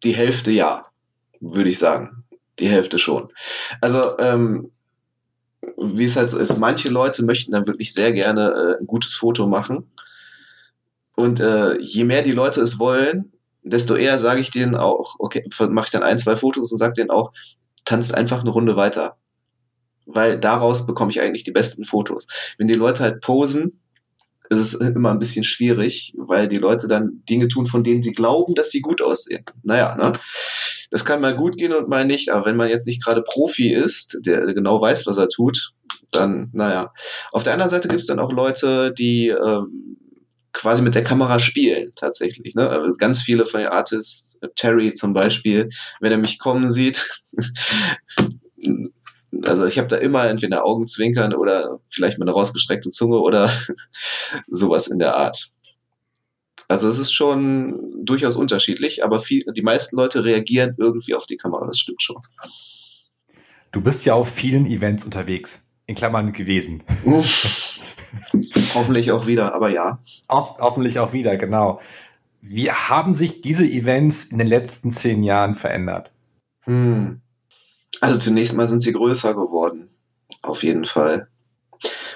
die Hälfte ja würde ich sagen. Die Hälfte schon. Also, ähm, wie es halt so ist, manche Leute möchten dann wirklich sehr gerne äh, ein gutes Foto machen. Und äh, je mehr die Leute es wollen, desto eher sage ich denen auch, okay, mache ich dann ein, zwei Fotos und sage denen auch, tanzt einfach eine Runde weiter. Weil daraus bekomme ich eigentlich die besten Fotos. Wenn die Leute halt posen, ist es immer ein bisschen schwierig, weil die Leute dann Dinge tun, von denen sie glauben, dass sie gut aussehen. Naja, ne? Das kann mal gut gehen und mal nicht, aber wenn man jetzt nicht gerade Profi ist, der genau weiß, was er tut, dann, naja. Auf der anderen Seite gibt es dann auch Leute, die ähm, quasi mit der Kamera spielen, tatsächlich. Ne? Also ganz viele von den Artists, Terry zum Beispiel, wenn er mich kommen sieht, [laughs] also ich habe da immer entweder Augenzwinkern oder vielleicht mal eine rausgestreckte Zunge oder [laughs] sowas in der Art. Also es ist schon durchaus unterschiedlich, aber viel, die meisten Leute reagieren irgendwie auf die Kamera, das stimmt schon. Du bist ja auf vielen Events unterwegs, in Klammern gewesen. [laughs] hoffentlich auch wieder, aber ja. Ho hoffentlich auch wieder, genau. Wie haben sich diese Events in den letzten zehn Jahren verändert? Hm. Also zunächst mal sind sie größer geworden, auf jeden Fall.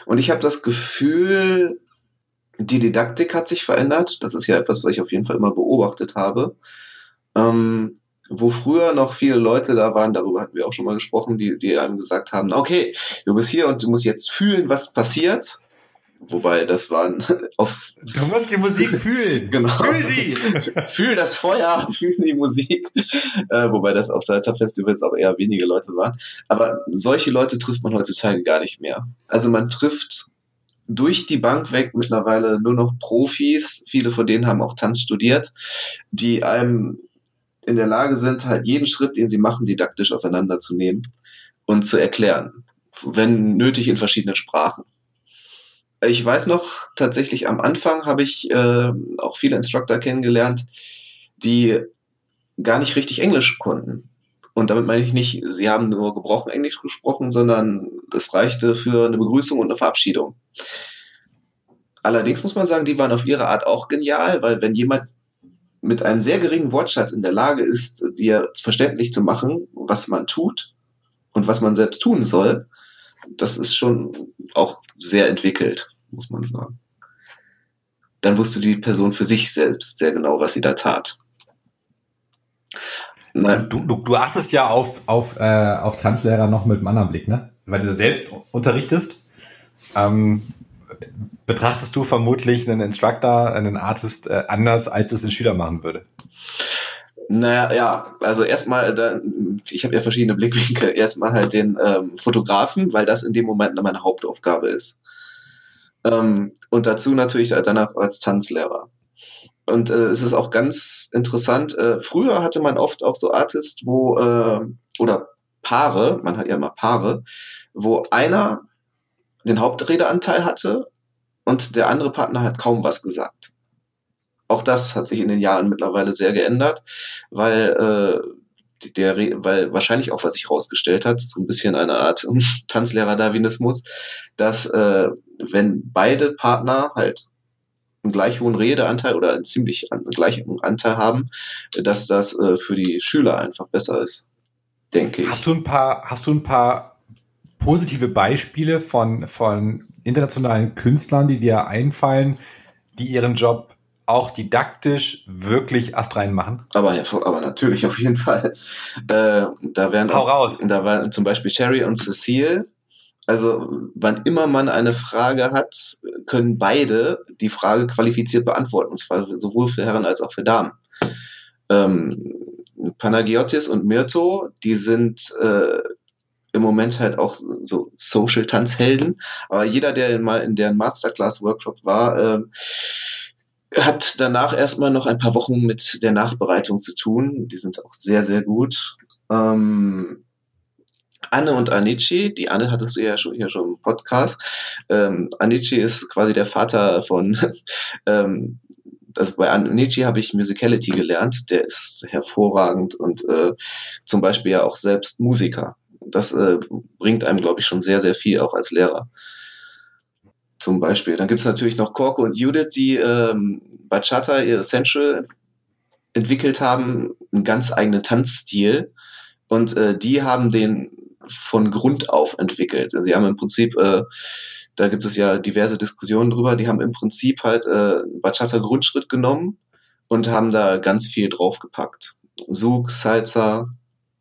Und ich habe das Gefühl, die Didaktik hat sich verändert. Das ist ja etwas, was ich auf jeden Fall immer beobachtet habe. Ähm, wo früher noch viele Leute da waren, darüber hatten wir auch schon mal gesprochen, die, die einem gesagt haben, okay, du bist hier und du musst jetzt fühlen, was passiert. Wobei, das waren [laughs] auf. Du musst die Musik fühlen. [laughs] genau. Fühl sie! [laughs] fühl das Feuer, fühl die Musik. Äh, wobei das auf Salsa Festivals auch eher wenige Leute waren. Aber solche Leute trifft man heutzutage gar nicht mehr. Also man trifft durch die Bank weg mittlerweile nur noch Profis. Viele von denen haben auch Tanz studiert, die einem in der Lage sind, halt jeden Schritt, den sie machen, didaktisch auseinanderzunehmen und zu erklären. Wenn nötig in verschiedenen Sprachen. Ich weiß noch, tatsächlich am Anfang habe ich äh, auch viele Instructor kennengelernt, die gar nicht richtig Englisch konnten. Und damit meine ich nicht, sie haben nur gebrochen Englisch gesprochen, sondern es reichte für eine Begrüßung und eine Verabschiedung. Allerdings muss man sagen, die waren auf ihre Art auch genial, weil wenn jemand mit einem sehr geringen Wortschatz in der Lage ist, dir verständlich zu machen, was man tut und was man selbst tun soll, das ist schon auch sehr entwickelt, muss man sagen. Dann wusste die Person für sich selbst sehr genau, was sie da tat. Nein. Du, du, du achtest ja auf, auf, äh, auf Tanzlehrer noch mit einem anderen Blick, ne? Weil du selbst unterrichtest. Ähm, betrachtest du vermutlich einen Instructor, einen Artist äh, anders, als es ein Schüler machen würde? Naja, ja, also erstmal, da, ich habe ja verschiedene Blickwinkel. Erstmal halt den ähm, Fotografen, weil das in dem Moment meine Hauptaufgabe ist. Ähm, und dazu natürlich danach als Tanzlehrer. Und äh, es ist auch ganz interessant. Äh, früher hatte man oft auch so Artists, wo äh, oder Paare, man hat ja immer Paare, wo einer den Hauptredeanteil hatte und der andere Partner hat kaum was gesagt. Auch das hat sich in den Jahren mittlerweile sehr geändert, weil äh, der, weil wahrscheinlich auch was sich herausgestellt hat, so ein bisschen eine Art [laughs] Tanzlehrer-Darwinismus, dass äh, wenn beide Partner halt einen gleich hohen Redeanteil oder einen ziemlich einen gleichen Anteil haben, dass das äh, für die Schüler einfach besser ist, denke ich. Hast du ein paar, hast du ein paar positive Beispiele von, von internationalen Künstlern, die dir einfallen, die ihren Job auch didaktisch wirklich astrein machen? Aber, ja, aber natürlich, auf jeden Fall. Äh, da wären Hau auch, raus. Da waren zum Beispiel Cherry und Cecile, also wann immer man eine Frage hat, können beide die Frage qualifiziert beantworten, sowohl für Herren als auch für Damen. Ähm, Panagiotis und Mirto, die sind äh, im Moment halt auch so Social-Tanzhelden, aber jeder, der mal in deren Masterclass-Workshop war, äh, hat danach erstmal noch ein paar Wochen mit der Nachbereitung zu tun. Die sind auch sehr, sehr gut. Ähm, Anne und Anici. Die Anne hattest du ja schon hier schon im Podcast. Ähm, Anici ist quasi der Vater von, [laughs] ähm, also bei Anici habe ich Musicality gelernt. Der ist hervorragend und äh, zum Beispiel ja auch selbst Musiker. Das äh, bringt einem, glaube ich, schon sehr, sehr viel, auch als Lehrer. Zum Beispiel. Dann gibt es natürlich noch Corco und Judith, die ähm, Bachata, ihr Essential entwickelt haben, einen ganz eigenen Tanzstil. Und äh, die haben den von Grund auf entwickelt. Also sie haben im Prinzip, äh, da gibt es ja diverse Diskussionen drüber, die haben im Prinzip halt äh, Bachata Grundschritt genommen und haben da ganz viel draufgepackt. Sug, Salsa,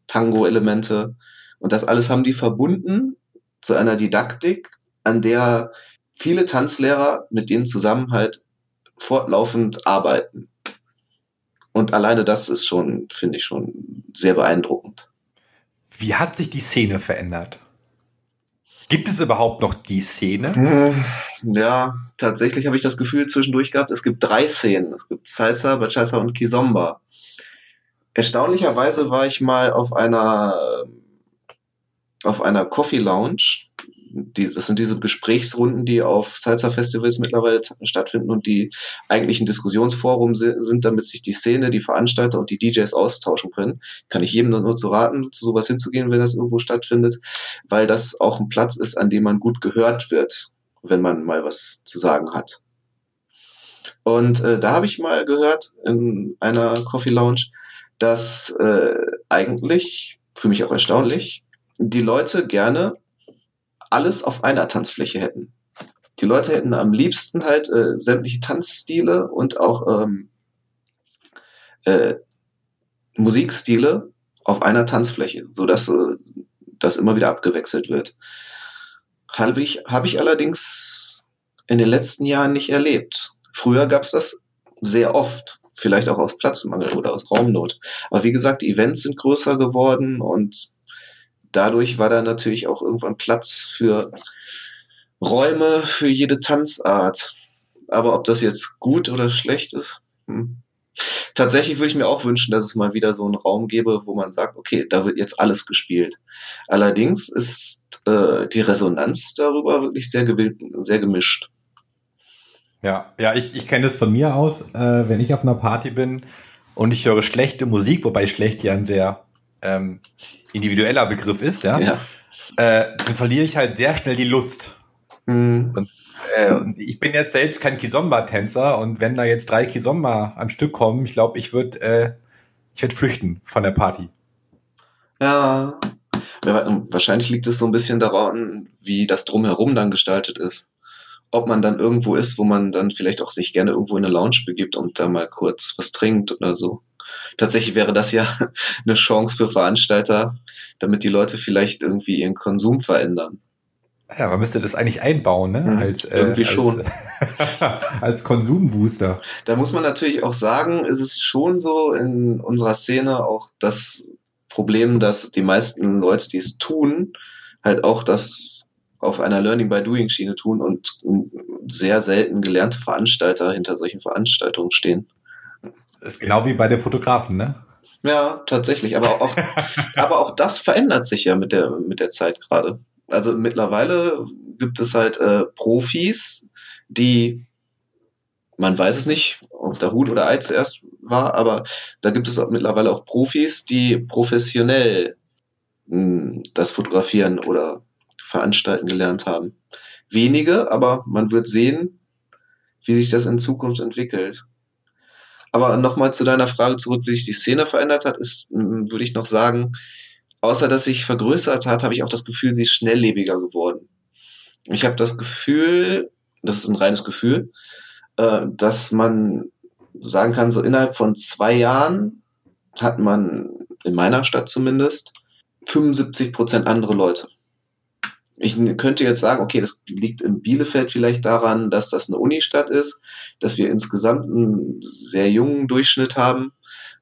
Tango-Elemente und das alles haben die verbunden zu einer Didaktik, an der viele Tanzlehrer mit denen zusammen halt fortlaufend arbeiten. Und alleine das ist schon, finde ich schon sehr beeindruckend. Wie hat sich die Szene verändert? Gibt es überhaupt noch die Szene? Hm, ja, tatsächlich habe ich das Gefühl zwischendurch gehabt, es gibt drei Szenen. Es gibt Salsa, Bachata und Kizomba. Erstaunlicherweise war ich mal auf einer auf einer Coffee Lounge die, das sind diese Gesprächsrunden, die auf Salsa-Festivals mittlerweile stattfinden und die eigentlich ein Diskussionsforum sind, damit sich die Szene, die Veranstalter und die DJs austauschen können. Kann ich jedem nur zu raten, zu sowas hinzugehen, wenn das irgendwo stattfindet, weil das auch ein Platz ist, an dem man gut gehört wird, wenn man mal was zu sagen hat. Und äh, da habe ich mal gehört in einer Coffee Lounge, dass äh, eigentlich, für mich auch erstaunlich, die Leute gerne alles auf einer Tanzfläche hätten. Die Leute hätten am liebsten halt äh, sämtliche Tanzstile und auch ähm, äh, Musikstile auf einer Tanzfläche, so dass äh, das immer wieder abgewechselt wird. Habe ich, hab ich allerdings in den letzten Jahren nicht erlebt. Früher gab es das sehr oft, vielleicht auch aus Platzmangel oder aus Raumnot. Aber wie gesagt, die Events sind größer geworden und dadurch war da natürlich auch irgendwann Platz für Räume für jede Tanzart. Aber ob das jetzt gut oder schlecht ist, hm. Tatsächlich würde ich mir auch wünschen, dass es mal wieder so einen Raum gäbe, wo man sagt, okay, da wird jetzt alles gespielt. Allerdings ist äh, die Resonanz darüber wirklich sehr, sehr gemischt. Ja, ja, ich, ich kenne das von mir aus, äh, wenn ich auf einer Party bin und ich höre schlechte Musik, wobei schlecht ja ein sehr ähm, individueller Begriff ist, ja, ja. Äh, dann verliere ich halt sehr schnell die Lust. Mhm. Und, äh, und ich bin jetzt selbst kein Kizomba-Tänzer und wenn da jetzt drei Kizomba am Stück kommen, ich glaube, ich würde äh, ich würde flüchten von der Party. Ja, wahrscheinlich liegt es so ein bisschen daran, wie das drumherum dann gestaltet ist. Ob man dann irgendwo ist, wo man dann vielleicht auch sich gerne irgendwo in eine Lounge begibt und da mal kurz was trinkt oder so tatsächlich wäre das ja [laughs] eine Chance für Veranstalter, damit die Leute vielleicht irgendwie ihren Konsum verändern. Ja, man müsste das eigentlich einbauen, ne? Mhm, als, äh, irgendwie als, schon. [laughs] als Konsumbooster. Da muss man natürlich auch sagen, ist es schon so in unserer Szene auch das Problem, dass die meisten Leute, die es tun, halt auch das auf einer Learning by Doing Schiene tun und sehr selten gelernte Veranstalter hinter solchen Veranstaltungen stehen. Das ist genau wie bei den Fotografen, ne? Ja, tatsächlich. Aber auch, [laughs] aber auch das verändert sich ja mit der, mit der Zeit gerade. Also mittlerweile gibt es halt äh, Profis, die, man weiß es nicht, ob der Hut oder Ei zuerst war, aber da gibt es auch mittlerweile auch Profis, die professionell mh, hm, das Fotografieren oder Veranstalten gelernt haben. Wenige, aber man wird sehen, wie sich das in Zukunft entwickelt. Aber nochmal zu deiner Frage zurück, wie sich die Szene verändert hat, ist, würde ich noch sagen, außer dass sich vergrößert hat, habe ich auch das Gefühl, sie ist schnelllebiger geworden. Ich habe das Gefühl, das ist ein reines Gefühl, äh, dass man sagen kann, so innerhalb von zwei Jahren hat man in meiner Stadt zumindest 75 Prozent andere Leute. Ich könnte jetzt sagen, okay, das liegt in Bielefeld vielleicht daran, dass das eine Unistadt ist, dass wir insgesamt einen sehr jungen Durchschnitt haben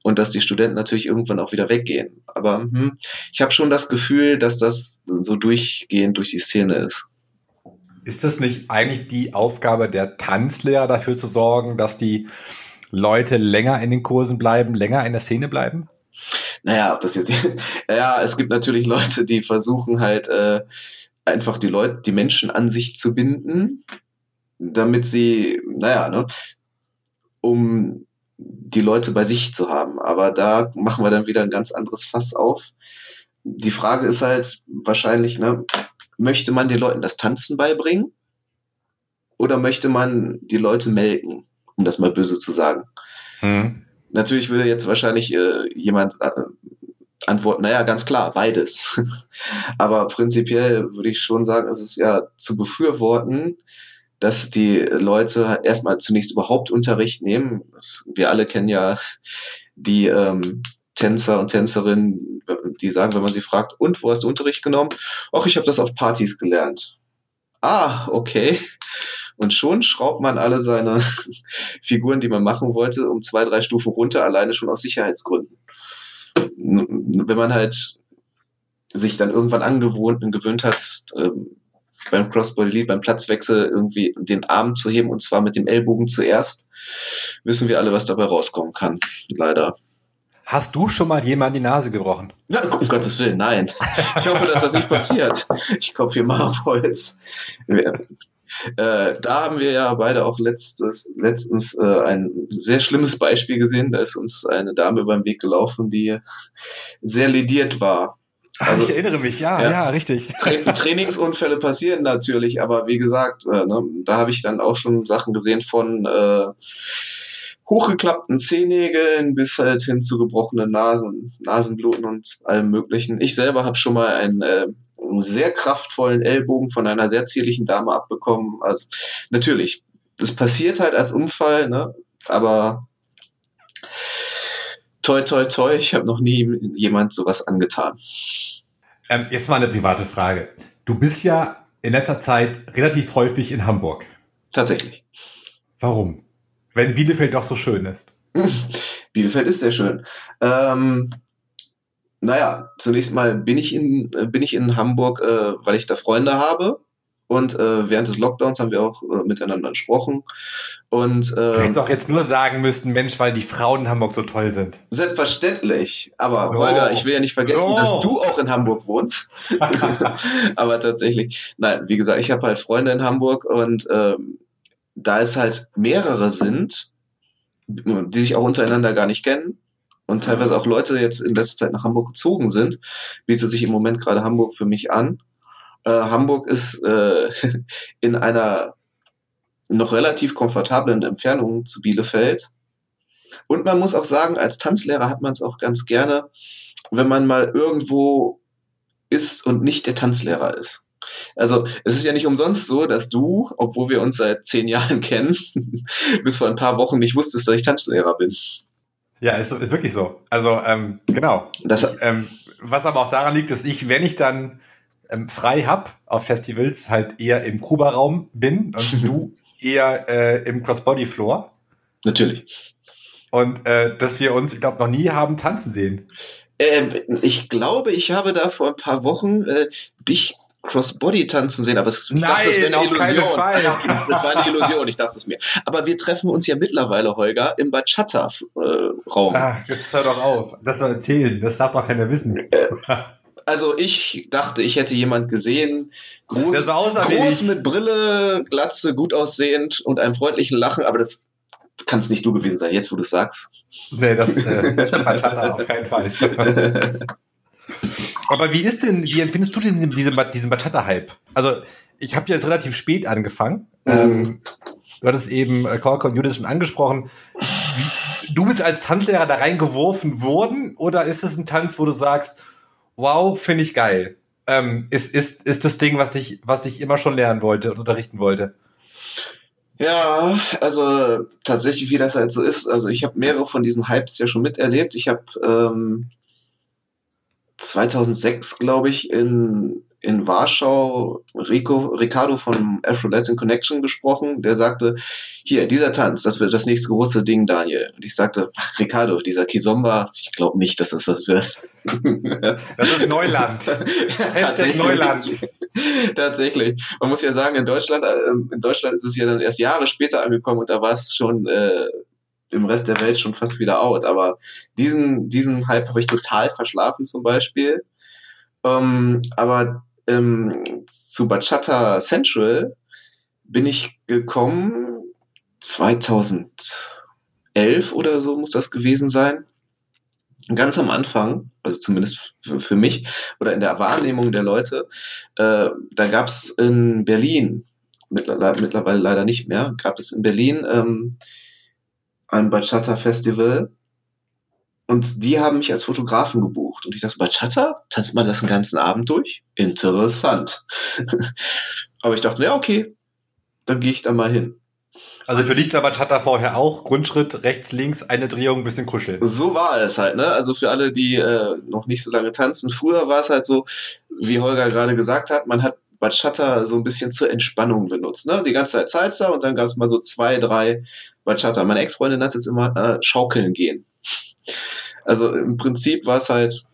und dass die Studenten natürlich irgendwann auch wieder weggehen. Aber hm, ich habe schon das Gefühl, dass das so durchgehend durch die Szene ist. Ist das nicht eigentlich die Aufgabe der Tanzlehrer dafür zu sorgen, dass die Leute länger in den Kursen bleiben, länger in der Szene bleiben? Naja, ob das jetzt, [laughs] ja, es gibt natürlich Leute, die versuchen halt, äh, einfach die Leute, die Menschen an sich zu binden, damit sie, naja, ne, um die Leute bei sich zu haben. Aber da machen wir dann wieder ein ganz anderes Fass auf. Die Frage ist halt wahrscheinlich, ne, möchte man den Leuten das Tanzen beibringen? Oder möchte man die Leute melken, um das mal böse zu sagen? Hm. Natürlich würde jetzt wahrscheinlich äh, jemand äh, Antwort, naja, ganz klar, beides. [laughs] Aber prinzipiell würde ich schon sagen, es ist ja zu befürworten, dass die Leute erstmal zunächst überhaupt Unterricht nehmen. Wir alle kennen ja die ähm, Tänzer und Tänzerinnen, die sagen, wenn man sie fragt, und wo hast du Unterricht genommen? Ach, ich habe das auf Partys gelernt. Ah, okay. Und schon schraubt man alle seine [laughs] Figuren, die man machen wollte, um zwei, drei Stufen runter, alleine schon aus Sicherheitsgründen. Wenn man halt sich dann irgendwann angewohnt und gewöhnt hat, ähm, beim Crossbody Lead, beim Platzwechsel irgendwie den Arm zu heben und zwar mit dem Ellbogen zuerst, wissen wir alle, was dabei rauskommen kann. Leider. Hast du schon mal jemand die Nase gebrochen? Ja, um Gottes Willen, nein. Ich hoffe, dass das nicht passiert. Ich klopfe hier mal auf Holz. Äh, da haben wir ja beide auch letztes, letztens äh, ein sehr schlimmes Beispiel gesehen. Da ist uns eine Dame über den Weg gelaufen, die sehr lediert war. Also, ich erinnere mich, ja, ja, ja richtig. Tra Trainingsunfälle passieren natürlich, aber wie gesagt, äh, ne, da habe ich dann auch schon Sachen gesehen von äh, hochgeklappten Zehennägeln bis halt hin zu gebrochenen Nasen, Nasenbluten und allem möglichen. Ich selber habe schon mal einen, äh, einen sehr kraftvollen Ellbogen von einer sehr zierlichen Dame abbekommen. Also natürlich, das passiert halt als Unfall, ne? aber toi toi toi, ich habe noch nie jemand sowas angetan. Ähm, jetzt mal eine private Frage. Du bist ja in letzter Zeit relativ häufig in Hamburg. Tatsächlich. Warum? Wenn Bielefeld doch so schön ist. Bielefeld ist sehr schön. Ähm, naja, zunächst mal bin ich in, bin ich in Hamburg, äh, weil ich da Freunde habe. Und äh, während des Lockdowns haben wir auch äh, miteinander gesprochen. Und, äh, du hättest auch jetzt nur sagen müssten, Mensch, weil die Frauen in Hamburg so toll sind. Selbstverständlich. Aber so. Holger, ich will ja nicht vergessen, so. dass du auch in Hamburg wohnst. [laughs] [laughs] Aber tatsächlich, nein, wie gesagt, ich habe halt Freunde in Hamburg und ähm, da es halt mehrere sind, die sich auch untereinander gar nicht kennen und teilweise auch Leute jetzt in letzter Zeit nach Hamburg gezogen sind, bietet sich im Moment gerade Hamburg für mich an. Äh, Hamburg ist äh, [laughs] in einer noch relativ komfortablen Entfernung zu Bielefeld. Und man muss auch sagen, als Tanzlehrer hat man es auch ganz gerne, wenn man mal irgendwo ist und nicht der Tanzlehrer ist. Also es ist ja nicht umsonst so, dass du, obwohl wir uns seit zehn Jahren [laughs] kennen, [laughs] bis vor ein paar Wochen nicht wusstest, dass ich Tanzlehrer bin. Ja, ist, ist wirklich so. Also ähm, genau. Das, ich, ähm, was aber auch daran liegt, dass ich, wenn ich dann ähm, frei hab auf Festivals, halt eher im Kuba-Raum bin und [laughs] du eher äh, im Crossbody-Floor. Natürlich. Und äh, dass wir uns, ich glaube, noch nie haben tanzen sehen. Ähm, ich glaube, ich habe da vor ein paar Wochen äh, dich Crossbody tanzen sehen, aber es, Nein, dachte, das wäre eine Illusion. Fall. [laughs] Das war eine Illusion, ich dachte es mir. Aber wir treffen uns ja mittlerweile, Holger, im Bachata-Raum. Ach, jetzt hör doch auf. Das soll erzählen, das darf doch keiner wissen. Äh, also ich dachte, ich hätte jemand gesehen, groß, groß mit Brille, Glatze, gut aussehend und einem freundlichen Lachen, aber das kann es nicht du gewesen sein, jetzt wo du es sagst. Nee, das äh, [laughs] Bachata auf keinen Fall. [laughs] Aber wie ist denn, wie empfindest du diesen, diesen, diesen Bachata-Hype? Also, ich habe jetzt relativ spät angefangen. Mhm. Ähm, du hattest eben äh, Korka und Judith schon angesprochen. Wie, du bist als Tanzlehrer da reingeworfen worden oder ist es ein Tanz, wo du sagst, wow, finde ich geil? Ähm, ist, ist, ist das Ding, was ich, was ich immer schon lernen wollte und unterrichten wollte? Ja, also tatsächlich, wie das halt so ist. Also ich habe mehrere von diesen Hypes ja schon miterlebt. Ich habe ähm, 2006, glaube ich, in, in Warschau Rico, Ricardo von Afro-Latin Connection gesprochen. Der sagte, hier, dieser Tanz, das wird das nächste große Ding, Daniel. Und ich sagte, Ricardo, dieser Kizomba, ich glaube nicht, dass das was wird. [laughs] Das ist Neuland. [laughs] Hashtag Neuland. [laughs] Tatsächlich. Man muss ja sagen, in Deutschland, äh, in Deutschland ist es ja dann erst Jahre später angekommen und da war es schon äh, im Rest der Welt schon fast wieder out. Aber diesen, diesen Hype habe ich total verschlafen zum Beispiel. Ähm, aber ähm, zu Bachata Central bin ich gekommen 2011 oder so muss das gewesen sein. Ganz am Anfang, also zumindest für, mich oder in der Wahrnehmung der Leute, äh, da gab es in Berlin, mittlerweile, mittlerweile leider nicht mehr, gab es in Berlin ähm, ein Bachata-Festival und die haben mich als Fotografen gebucht. Und ich dachte, Bachata? Tanzt man das den ganzen Abend durch? Interessant. [laughs] Aber ich dachte, ja, okay, dann gehe ich da mal hin. Also für dich war Bachata vorher auch Grundschritt, rechts, links, eine Drehung, ein bisschen kuscheln. So war es halt, ne? Also für alle, die äh, noch nicht so lange tanzen, früher war es halt so, wie Holger gerade gesagt hat, man hat Bachata so ein bisschen zur Entspannung benutzt. Ne? Die ganze Zeit Salsa und dann gab es mal so zwei, drei Bachata. Meine Ex-Freundin hat es immer äh, schaukeln gehen. Also im Prinzip war es halt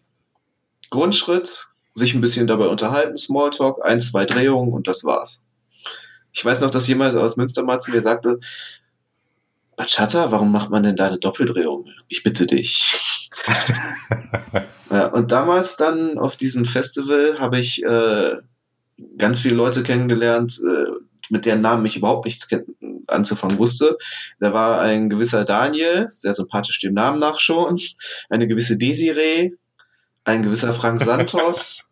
Grundschritt, sich ein bisschen dabei unterhalten, Smalltalk, ein, zwei Drehungen und das war's. Ich weiß noch, dass jemand aus Münster mal zu mir sagte, Bachata, warum macht man denn da eine Doppeldrehung? Ich bitte dich. [laughs] ja, und damals dann auf diesem Festival habe ich äh, ganz viele Leute kennengelernt, äh, mit deren Namen ich überhaupt nichts anzufangen wusste. Da war ein gewisser Daniel, sehr sympathisch dem Namen nach schon, eine gewisse Desiree, ein gewisser Frank [laughs] Santos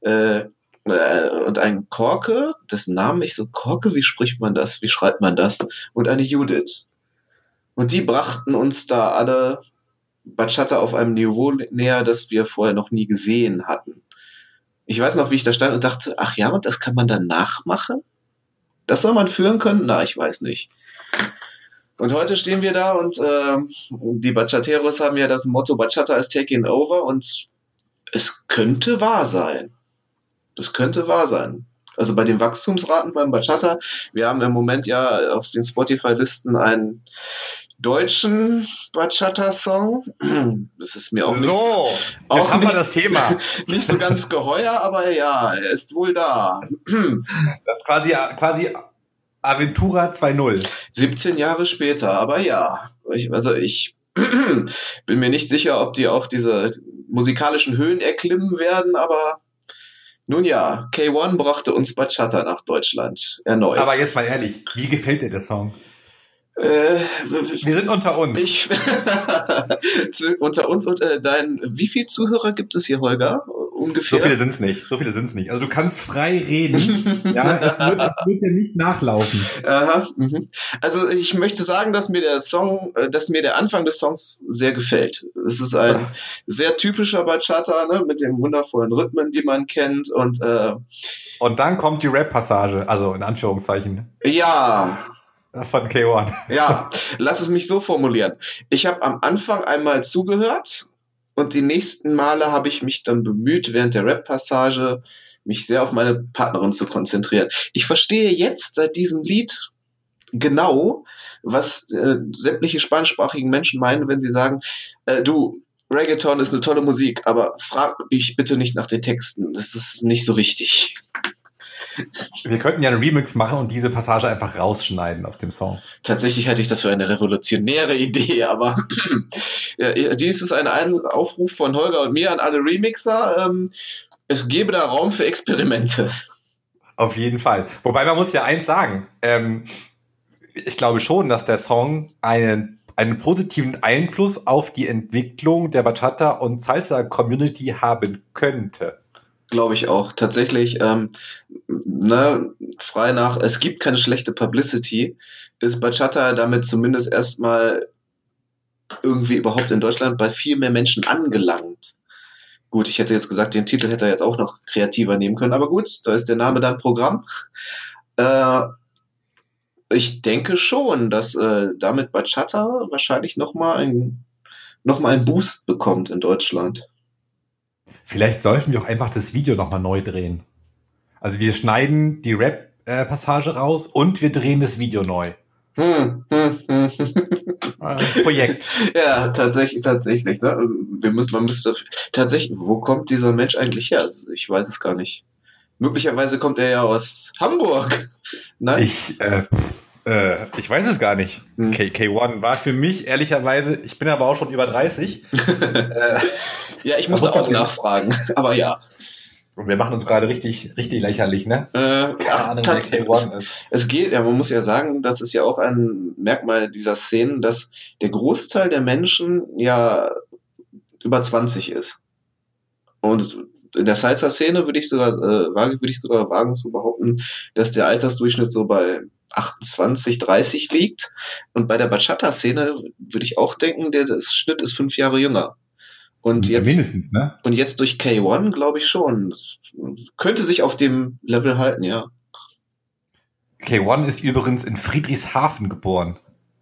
äh, äh, und ein Korke, dessen Namen ich so, Korke, wie spricht man das, wie schreibt man das? Und eine Judith. Und die brachten uns da alle Bachata auf einem Niveau näher, das wir vorher noch nie gesehen hatten. Ich weiß noch, wie ich da stand und dachte, ach ja, und das kann man dann nachmachen? Das soll man führen können? Na, ich weiß nicht. Und heute stehen wir da und äh, die Bachateros haben ja das Motto Bachata is taking over und es könnte wahr sein. Das könnte wahr sein. Also bei den Wachstumsraten beim Bachata, wir haben im Moment ja auf den Spotify-Listen einen deutschen Bachata-Song. [clears throat] Das ist mir auch so, nicht, auch jetzt haben nicht, wir das Thema. [laughs] nicht so ganz geheuer, aber ja, er ist wohl da. [clears throat] Das ist quasi, quasi Aventura 2.0. 17 Jahre später, aber ja. Ich, also ich [clears throat] bin mir nicht sicher, ob die auch diese musikalischen Höhen erklimmen werden, aber nun ja, K1 brachte uns Bachata nach Deutschland erneut. Aber jetzt mal ehrlich, wie gefällt dir der Song? Äh, wir sind unter uns. Ich, [laughs] unter uns und äh, dein. Wie viele Zuhörer gibt es hier, Holger? Ungefähr. So viele sind es nicht. So viele sind es nicht. Also du kannst frei reden. ja, es wird, es wird ja nicht nachlaufen. Aha, mhm. Also ich möchte sagen, dass mir der Song, äh, dass mir der Anfang des Songs sehr gefällt. Es ist ein [laughs] sehr typischer Bachata, ne, mit den wundervollen Rhythmen, die man kennt und äh, und dann kommt die Rap-Passage, also in Anführungszeichen. Ja, von K1. Ja, lass es mich so formulieren. Ich habe am Anfang einmal zugehört und die nächsten Male habe ich mich dann bemüht, während der Rap-Passage mich sehr auf meine Partnerin zu konzentrieren. Ich verstehe jetzt seit diesem Lied genau, was äh, sämtliche spanischsprachigen Menschen meinen, wenn sie sagen, äh, du, Reggaeton ist eine tolle Musik, aber frag mich bitte nicht nach den Texten. Das ist nicht so wichtig. Wir könnten ja einen Remix machen und diese Passage einfach rausschneiden aus dem Song. Tatsächlich hätte ich das für eine revolutionäre Idee, aber [clears throat] ja, dies ist ein Aufruf von Holger und mir an alle Remixer. Ähm, es gebe da Raum für Experimente. Auf jeden Fall. Wobei man muss ja eins sagen. Ähm, ich glaube schon, dass der Song einen, einen positiven Einfluss auf die Entwicklung der Bachata und Salsa Community haben könnte. Glaube ich auch. Tatsächlich, ähm, ne, frei nach, es gibt keine schlechte Publicity, ist Bachata damit zumindest erstmal irgendwie überhaupt in Deutschland bei viel mehr Menschen angelangt. Gut, ich hätte jetzt gesagt, den Titel hätte er jetzt auch noch kreativer nehmen können, aber gut, da ist der Name dann Programm. Äh, ich denke schon, dass äh, damit Bachata wahrscheinlich nochmal ein, noch einen Boost bekommt in Deutschland. Vielleicht sollten wir auch einfach das Video nochmal neu drehen. Also wir schneiden die Rap-Passage raus und wir drehen das Video neu. Hm, hm, hm. Projekt. [laughs] ja, tatsächlich, tatsächlich. Ne? Wir müssen, man müsste tatsächlich. Wo kommt dieser Mensch eigentlich her? Also ich weiß es gar nicht. Möglicherweise kommt er ja aus Hamburg. Nein? Ich, äh, äh, ich weiß es gar nicht. Hm. KK1 war für mich ehrlicherweise, ich bin aber auch schon über 30. [laughs] äh, ja, ich musste auch nachfragen, [laughs] aber ja. Und wir machen uns gerade richtig, richtig lächerlich, ne? Äh, Keine Ahnung, wer K1 ist. Es geht, ja, man muss ja sagen, das ist ja auch ein Merkmal dieser Szenen, dass der Großteil der Menschen ja über 20 ist. Und in der Salsa-Szene würde ich sogar, äh, würde ich sogar wagen zu behaupten, dass der Altersdurchschnitt so bei 28, 30 liegt. Und bei der Bachata-Szene würde ich auch denken, der Schnitt ist fünf Jahre jünger. Und jetzt, mindestens, ne? Und jetzt durch K1 glaube ich schon. Das könnte sich auf dem Level halten, ja. K1 ist übrigens in Friedrichshafen geboren.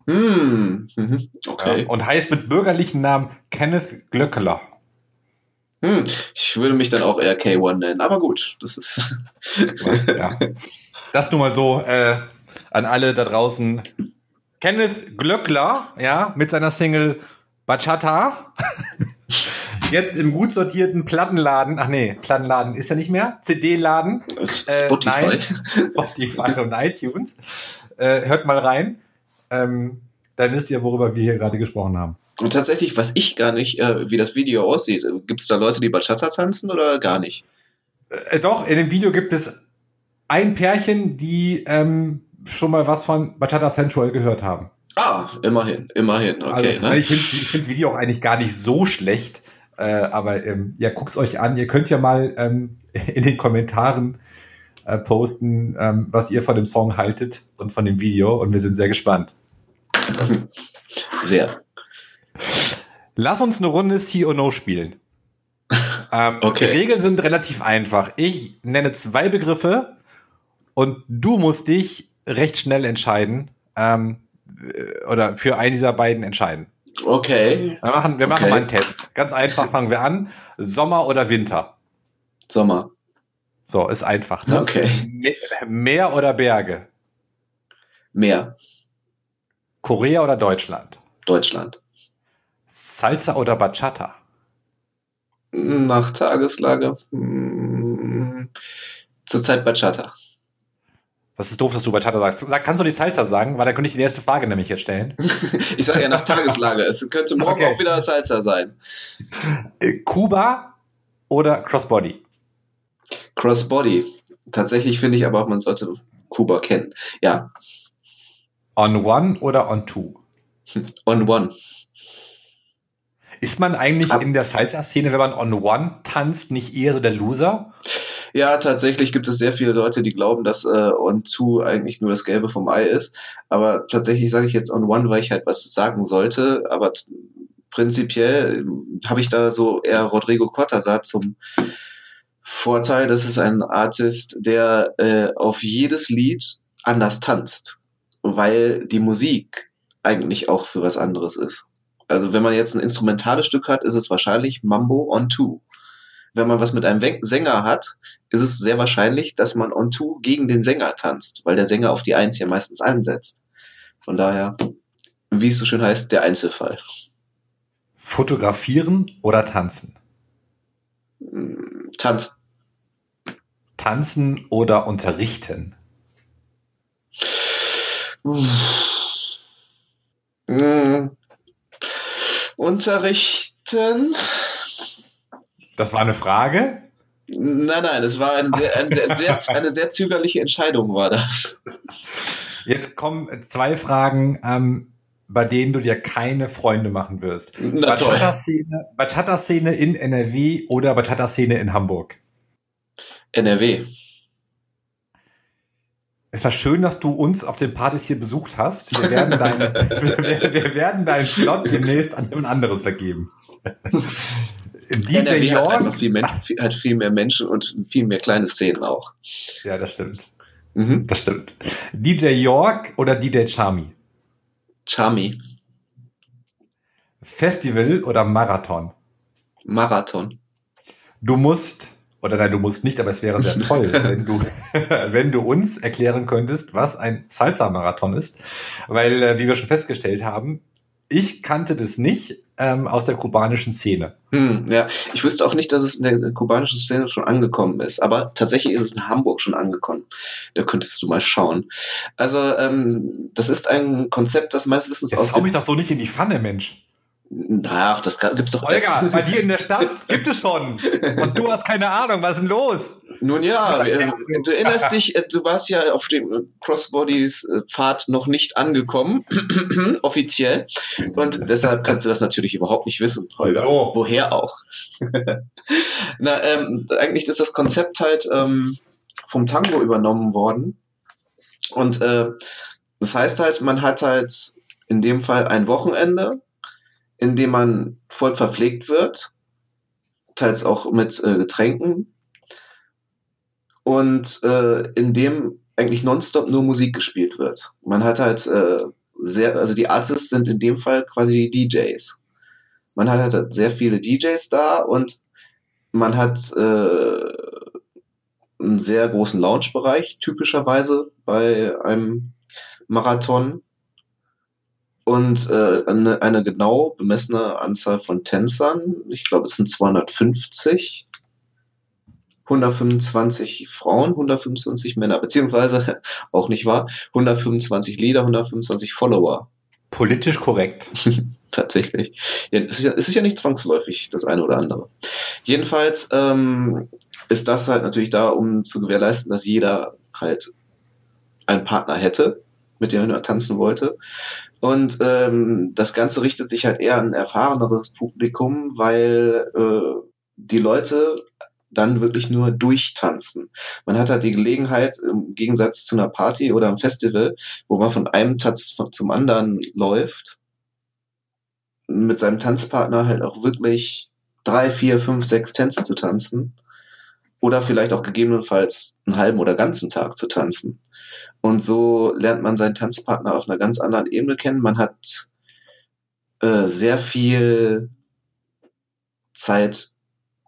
Hm, mhm, okay. Ja, und heißt mit bürgerlichen Namen Kenneth Glöckeler. Hm, ich würde mich dann auch eher K1 nennen, aber gut, das ist. ja. Das nur mal so äh, an alle da draußen. Kenneth Glöckler, ja, mit seiner Single Bachata. [laughs] Jetzt im gut sortierten Plattenladen, ach nee, Plattenladen ist ja nicht mehr, CD-Laden. Äh, Spotify. Nein, [laughs] Spotify und iTunes. Äh, hört mal rein. Ähm, dann wisst ihr, worüber wir hier gerade gesprochen haben. Und tatsächlich weiß ich gar nicht, äh, wie das Video aussieht. Gibt es da Leute, die Bachata tanzen oder gar nicht? Äh, doch, in dem Video gibt es ein Pärchen, die ähm, schon mal was von Bachata Sensual gehört haben. Ah, immerhin, immerhin. Okay, also, ne? Ich finde ich das Video auch eigentlich gar nicht so schlecht. Äh, aber ähm, ja, guckt's euch an. Ihr könnt ja mal ähm, [laughs] in den Kommentaren äh, posten, ähm, was ihr von dem Song haltet und von dem Video. Und wir sind sehr gespannt. Sehr. Lass uns eine Runde C or No spielen. [laughs] Ähm, okay. Die Regeln sind relativ einfach. Ich nenne zwei Begriffe und du musst dich recht schnell entscheiden ähm, oder für einen dieser beiden entscheiden. Okay. Wir machen, wir machen okay. mal einen Test. Ganz einfach fangen wir an. Sommer oder Winter? Sommer. So, ist einfach. Ne? Okay. Meer oder Berge? Meer. Korea oder Deutschland? Deutschland. Salsa oder Bachata? Nach Tageslage. Hm, zurzeit Bachata. Das ist doof, dass du Bachata sagst. Sag, kannst du die Salsa sagen? Weil dann könnte ich die nächste Frage nämlich jetzt stellen. [laughs] ich sage ja nach Tageslage. Es könnte morgen okay. auch wieder Salsa sein. Äh, Kuba oder Crossbody? Crossbody. Tatsächlich finde ich aber auch, man sollte Kuba kennen. Ja. On one oder on two? On one. Ist man eigentlich in der Salsa-Szene, wenn man on one tanzt, nicht eher so der Loser? Ja, tatsächlich gibt es sehr viele Leute, die glauben, dass äh, On Two eigentlich nur das Gelbe vom Ei ist. Aber tatsächlich sage ich jetzt On One, weil ich halt was sagen sollte. Aber prinzipiell habe ich da so eher Rodrigo Cortázar zum Vorteil. Das ist ein Artist, der äh, auf jedes Lied anders tanzt, weil die Musik eigentlich auch für was anderes ist. Also wenn man jetzt ein instrumentales Stück hat, ist es wahrscheinlich Mambo on Two wenn man was mit einem Sänger hat, ist es sehr wahrscheinlich, dass man on two gegen den Sänger tanzt, weil der Sänger auf die Eins ja meistens ansetzt. Von daher, wie es so schön heißt, der Einzelfall. Fotografieren oder tanzen? Tanzen. Tanzen oder unterrichten? Mmh. Unterrichten. Das war eine Frage? Nein, nein, es war eine sehr, eine, sehr, [laughs] eine sehr zögerliche Entscheidung, war das. Jetzt kommen zwei Fragen, ähm, bei denen du dir keine Freunde machen wirst. Bachata-Szene Bachata in NRW oder Bachata-Szene in Hamburg? NRW. Es war schön, dass du uns auf den Partys hier besucht hast. Wir werden deinen, [laughs] wir, wir werden deinen Slot demnächst an jemand anderes vergeben. [laughs] DJ NRW York hat, viel, hat viel mehr Menschen und viel mehr kleine Szenen auch. Ja, das stimmt. Mhm. Das stimmt. DJ York oder DJ Charmy? Charmy. Festival oder Marathon? Marathon. Du musst, oder nein, du musst nicht, aber es wäre sehr [laughs] toll, wenn du, [laughs] wenn du uns erklären könntest, was ein Salsa-Marathon ist. Weil, äh, wie wir schon festgestellt haben, ich kannte das nicht ähm, aus der kubanischen Szene. Hm, ja, ich wüsste auch nicht, dass es in der kubanischen Szene schon angekommen ist, aber tatsächlich ist es in Hamburg schon angekommen. Da könntest du mal schauen. Also, ähm, das ist ein Konzept, das meines Wissens Jetzt aus. Jetzt mich doch so nicht in die Pfanne, Mensch. Ach, das gibt's doch. Olga, bei dir in der Stadt gibt es schon. Und du hast keine Ahnung, was ist denn los? Nun ja, äh, du erinnerst dich, äh, du warst ja auf dem äh, Pfad noch nicht angekommen, [clears throat] offiziell. Und deshalb kannst du das natürlich überhaupt nicht wissen, Holger. So. Woher auch? [laughs] Na, ähm, eigentlich ist das Konzept halt ähm, vom Tango übernommen worden. Und äh, das heißt halt, man hat halt in dem Fall ein Wochenende, in dem man voll verpflegt wird, teils auch mit äh, Getränken. und äh, in dem eigentlich nonstop nur Musik gespielt wird. Man hat halt äh, sehr, also die Artists sind in dem Fall quasi die DJs. Man hat halt sehr viele DJs da und man hat äh, einen sehr großen Lounge-Bereich, typischerweise bei einem Marathon. Und äh, eine, eine genau bemessene Anzahl von Tänzern, ich glaube es sind 250, 125 Frauen, 125 Männer, beziehungsweise [laughs] auch nicht wahr, 125 Lieder, 125 Follower. Politisch korrekt. [laughs] Tatsächlich. Ja, es, ist ja, es ist ja nicht zwangsläufig das eine oder andere. Jedenfalls ähm, ist das halt natürlich da, um zu gewährleisten, dass jeder halt einen Partner hätte, mit dem er tanzen wollte. Und ähm, das Ganze richtet sich halt eher an ein erfahreneres Publikum, weil äh, die Leute dann wirklich nur durchtanzen. Man hat halt die Gelegenheit, im Gegensatz zu einer Party oder einem Festival, wo man von einem Tanz zum anderen läuft, mit seinem Tanzpartner halt auch wirklich drei, vier, fünf, sechs Tänze zu tanzen oder vielleicht auch gegebenenfalls einen halben oder ganzen Tag zu tanzen. Und so lernt man seinen Tanzpartner auf einer ganz anderen Ebene kennen. Man hat äh, sehr viel Zeit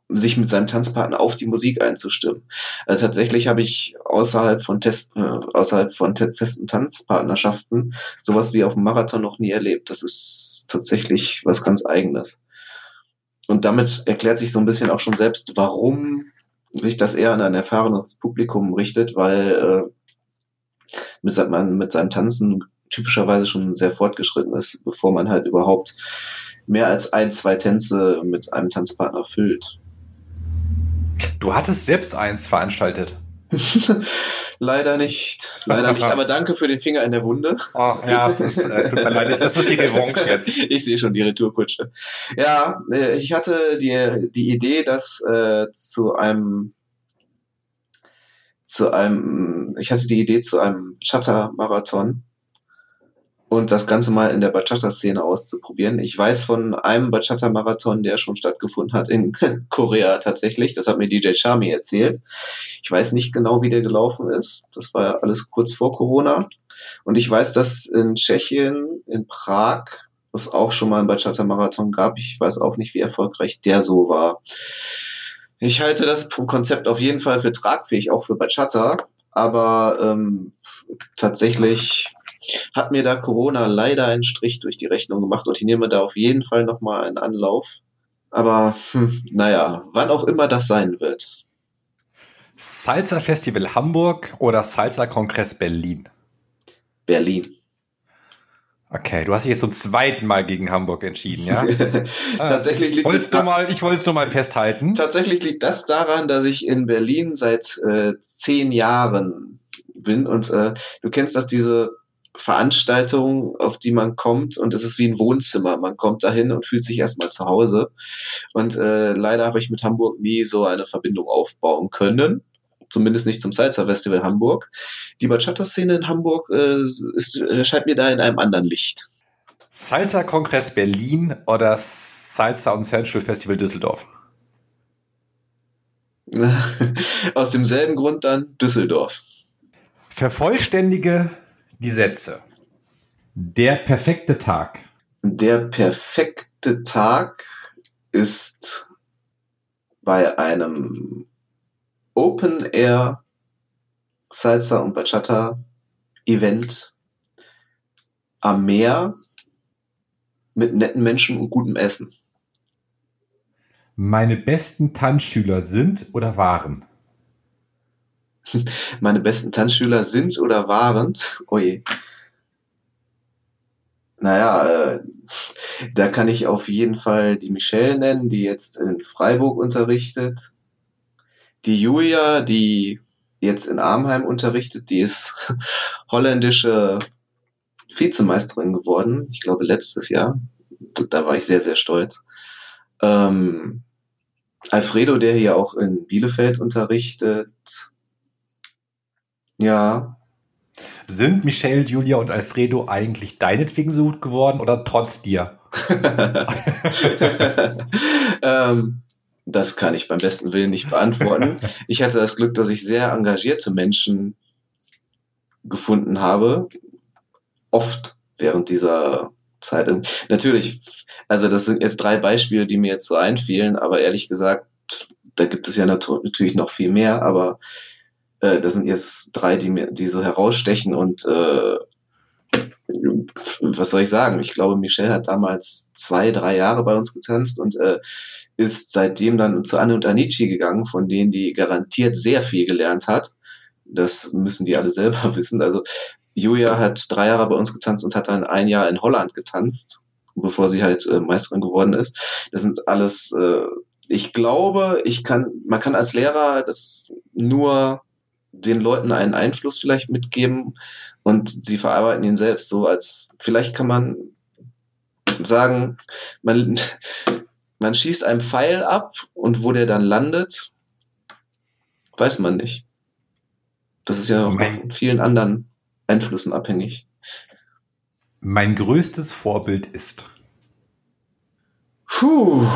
sich mit seinem Tanzpartner auf die Musik einzustimmen. Also tatsächlich habe ich außerhalb von Test, äh, außerhalb von festen Tanzpartnerschaften sowas wie auf dem Marathon noch nie erlebt. Das ist tatsächlich was ganz Eigenes. Und damit erklärt sich so ein bisschen auch schon selbst, warum sich das eher an ein erfahrenes Publikum richtet, weil äh, mit, man mit seinem Tanzen typischerweise schon sehr fortgeschritten ist, bevor man halt überhaupt mehr als ein, zwei Tänze mit einem Tanzpartner füllt. Du hattest selbst eins veranstaltet. [laughs] Leider nicht. Leider nicht. Aber danke für den Finger in der Wunde. Oh, ja, es ist, äh, tut mir leid, das ist die Revanche jetzt. [laughs] Ich sehe schon die Retourkutsche. Ja, äh, ich hatte die, die Idee, das äh, zu einem zu einem, ich hatte die Idee zu einem Shutter-Marathon und das Ganze mal in der Bachata-Szene auszuprobieren. Ich weiß von einem Bachata-Marathon, der schon stattgefunden hat in [laughs] Korea tatsächlich. Das hat mir DJ Chami erzählt. Ich weiß nicht genau, wie der gelaufen ist. Das war ja alles kurz vor Corona. Und ich weiß, dass in Tschechien, in Prag, es auch schon mal einen Bachata-Marathon gab. Ich weiß auch nicht, wie erfolgreich der so war. Ich halte das Konzept auf jeden Fall für tragfähig, auch für Bachata. Aber ähm, tatsächlich hat mir da Corona leider einen Strich durch die Rechnung gemacht und ich nehme da auf jeden Fall nochmal einen Anlauf. Aber hm, naja, wann auch immer das sein wird. Salsa Festival Hamburg oder Salsa Kongress Berlin? Berlin. Okay, du hast dich jetzt zum zweiten Mal gegen Hamburg entschieden, ja? [laughs] tatsächlich liegt ich wollte mal, ich wollte es nur mal festhalten. Tatsächlich liegt das daran, dass ich in Berlin seit äh, zehn Jahren bin und äh, du kennst das diese Veranstaltung, auf die man kommt und es ist wie ein Wohnzimmer. Man kommt dahin und fühlt sich erstmal zu Hause. Und äh, leider habe ich mit Hamburg nie so eine Verbindung aufbauen können. Zumindest nicht zum Salsa Festival Hamburg. Die Bachata-Szene in Hamburg äh, ist, erscheint mir da in einem anderen Licht. Salsa Kongress Berlin oder Salsa und Central Festival Düsseldorf? [laughs] Aus demselben Grund dann Düsseldorf. Vervollständige die Sätze. Der perfekte Tag. Der perfekte Tag ist bei einem Open Air Salsa und Bachata Event am Meer mit netten Menschen und gutem Essen. Meine besten Tanzschüler sind oder waren? [laughs] meine besten Tanzschüler sind oder waren. Oje. Naja, äh, da kann ich auf jeden Fall die Michelle nennen, die jetzt in Freiburg unterrichtet. Die Julia, die jetzt in Armheim unterrichtet, die ist [laughs] holländische Vizemeisterin geworden. Ich glaube letztes Jahr. Da war ich sehr, sehr stolz. Ähm, Alfredo, der hier auch in Bielefeld unterrichtet. Ja. Sind Michelle, Julia und Alfredo eigentlich deinetwegen so gut geworden oder trotz dir? [laughs] [laughs] ähm, Das kann ich beim besten Willen nicht beantworten. [laughs] ich hatte das Glück, dass ich sehr engagierte Menschen gefunden habe. Oft während dieser Zeit. Natürlich, also das sind jetzt drei Beispiele, die mir jetzt so einfielen, aber ehrlich gesagt, da gibt es ja natürlich noch viel mehr, aber äh, das sind jetzt drei, die mir, die so herausstechen und äh, was soll ich sagen? Ich glaube, Michelle hat damals zwei, drei Jahre bei uns getanzt und äh, ist seitdem dann zu Anne und Anici gegangen, von denen die garantiert sehr viel gelernt hat. Das müssen die alle selber [laughs] wissen. Also Julia hat drei Jahre bei uns getanzt und hat dann ein Jahr in Holland getanzt, bevor sie halt äh, Meisterin geworden ist. Das sind alles, äh, ich glaube, ich kann, man kann als Lehrer das nur den Leuten einen Einfluss vielleicht mitgeben und sie verarbeiten ihn selbst so, als vielleicht kann man sagen, man, man schießt einen Pfeil ab und wo der dann landet, weiß man nicht. Das ist ja auch von vielen anderen Einflüssen abhängig. Mein größtes Vorbild ist. Puh.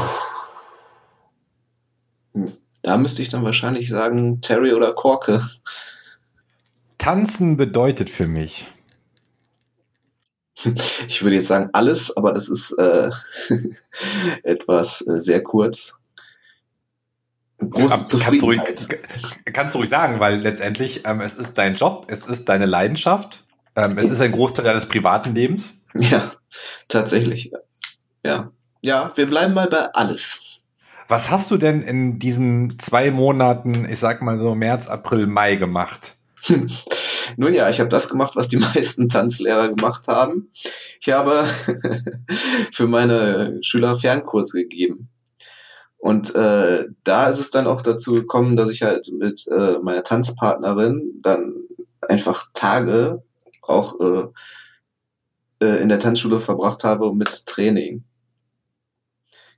Da müsste ich dann wahrscheinlich sagen Terry oder Korke. Tanzen bedeutet für mich. [laughs] Ich würde jetzt sagen alles, aber das ist äh, [laughs] etwas äh, sehr kurz. Große kannst, du ruhig, kannst du ruhig sagen, weil letztendlich ähm, es ist dein Job, es ist deine Leidenschaft, ähm, es ist ein Großteil deines privaten Lebens. Ja, tatsächlich. Ja, ja, wir bleiben mal bei alles. Was hast du denn in diesen zwei Monaten, ich sag mal so März, April, Mai gemacht? Nun ja, ich habe das gemacht, was die [laughs] meisten Tanzlehrer gemacht haben. Ich habe [laughs] für meine Schüler Fernkurse gegeben. Und äh, da ist es dann auch dazu gekommen, dass ich halt mit äh, meiner Tanzpartnerin dann einfach Tage auch äh, äh, in der Tanzschule verbracht habe mit Training.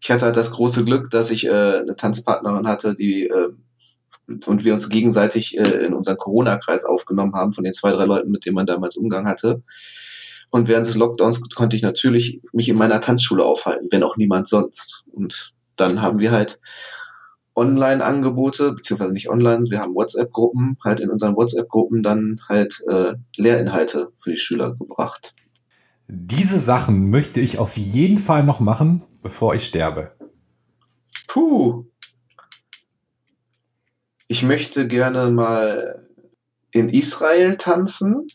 Ich hatte halt das große Glück, dass ich äh, eine Tanzpartnerin hatte, die äh, und wir uns gegenseitig äh, in unseren Corona-Kreis aufgenommen haben von den zwei, drei Leuten, mit denen man damals Umgang hatte. Und während des Lockdowns konnte ich natürlich mich in meiner Tanzschule aufhalten, wenn auch niemand sonst. Und dann haben wir halt Online-Angebote, beziehungsweise nicht online, wir haben WhatsApp-Gruppen, halt in unseren WhatsApp-Gruppen dann halt äh, Lehrinhalte für die Schüler gebracht. Diese Sachen möchte ich auf jeden Fall noch machen, bevor ich sterbe. Puh, ich möchte gerne mal in Israel tanzen.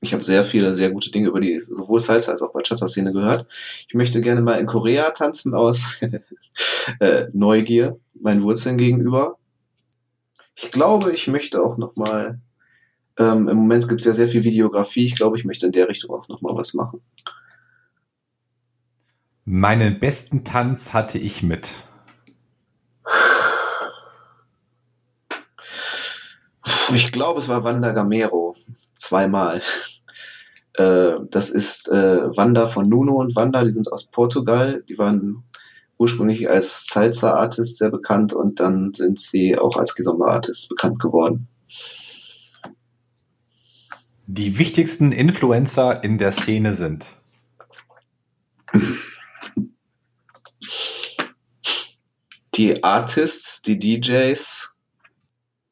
Ich habe sehr viele, sehr gute Dinge über die sowohl Salsa als auch Bachata-Szene gehört. Ich möchte gerne mal in Korea tanzen aus [laughs] äh, Neugier, meinen Wurzeln gegenüber. Ich glaube, ich möchte auch noch mal. Ähm, Im Moment gibt es ja sehr viel Videografie. Ich glaube, ich möchte in der Richtung auch noch mal was machen. Meinen besten Tanz hatte ich mit. Ich glaube, es war Wanda Gamero. Zweimal. [laughs] Äh, das ist äh, Wanda von Nuno und Wanda, die sind aus Portugal. Die waren ursprünglich als Salsa-Artist sehr bekannt und dann sind sie auch als Kizomba-Artist bekannt geworden. Die wichtigsten Influencer in der Szene sind. Die Artists, die DJs,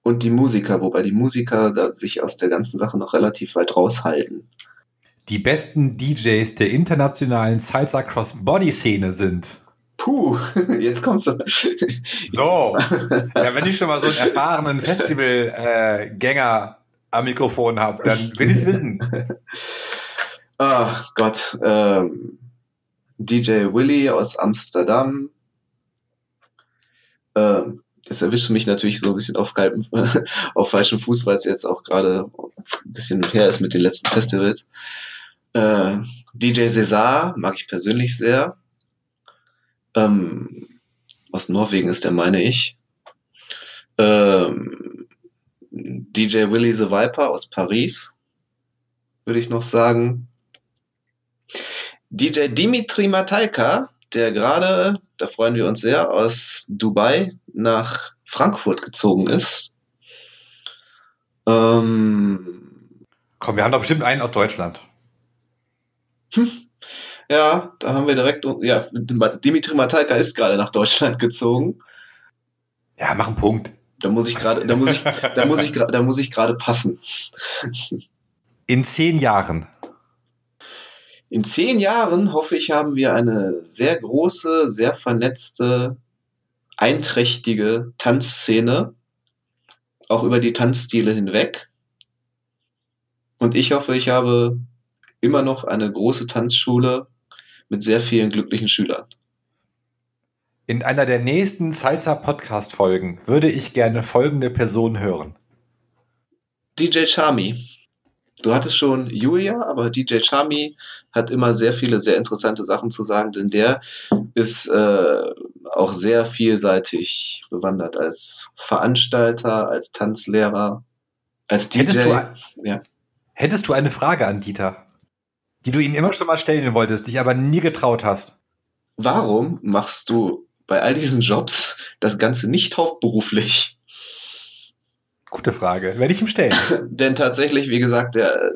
und die Musiker, wobei die Musiker da sich aus der ganzen Sache noch relativ weit raushalten. Die besten DJs der internationalen Salsa Cross Body Szene sind. Puh, [laughs] jetzt kommst du. So, ja, wenn ich schon mal so einen erfahrenen Festivalgänger am Mikrofon habe, dann will ich es wissen. [laughs] Ach Gott, ähm, DJ Willy aus Amsterdam, ähm, das erwischt mich natürlich so ein bisschen auf, kalten, [laughs] auf falschem Fuß, weil es jetzt auch gerade ein bisschen her ist mit den letzten Festivals. Äh, DJ Cesar mag ich persönlich sehr. Ähm, aus Norwegen ist der, meine ich. Ähm, DJ Willy the Viper aus Paris, würde ich noch sagen. DJ Dimitri Matalka, der gerade da freuen wir uns sehr, aus Dubai nach Frankfurt gezogen ist. Ähm, Komm, wir haben doch bestimmt einen aus Deutschland. Hm. Ja, da haben wir direkt, ja, Dimitri Matalka ist gerade nach Deutschland gezogen. Ja, mach einen Punkt. Da muss ich gerade, da muss ich, da muss ich, da muss ich gerade passen. In zehn Jahren. In zehn Jahren hoffe ich, haben wir eine sehr große, sehr vernetzte, einträchtige Tanzszene, auch über die Tanzstile hinweg. Und ich hoffe, ich habe immer noch eine große Tanzschule mit sehr vielen glücklichen Schülern. In einer der nächsten Salsa Podcast Folgen würde ich gerne folgende Person hören. DJ Charmy. Du hattest schon Julia, aber DJ Charmy hat immer sehr viele sehr interessante Sachen zu sagen, denn der ist äh, auch sehr vielseitig bewandert als Veranstalter, als Tanzlehrer, als DJ. Hättest du, ja. hättest du eine Frage an Dieter, die du ihm immer schon mal stellen wolltest, dich aber nie getraut hast? Warum machst du bei all diesen Jobs das Ganze nicht hauptberuflich? Gute Frage. Werde ich ihm stellen. [laughs] Denn tatsächlich, wie gesagt, der,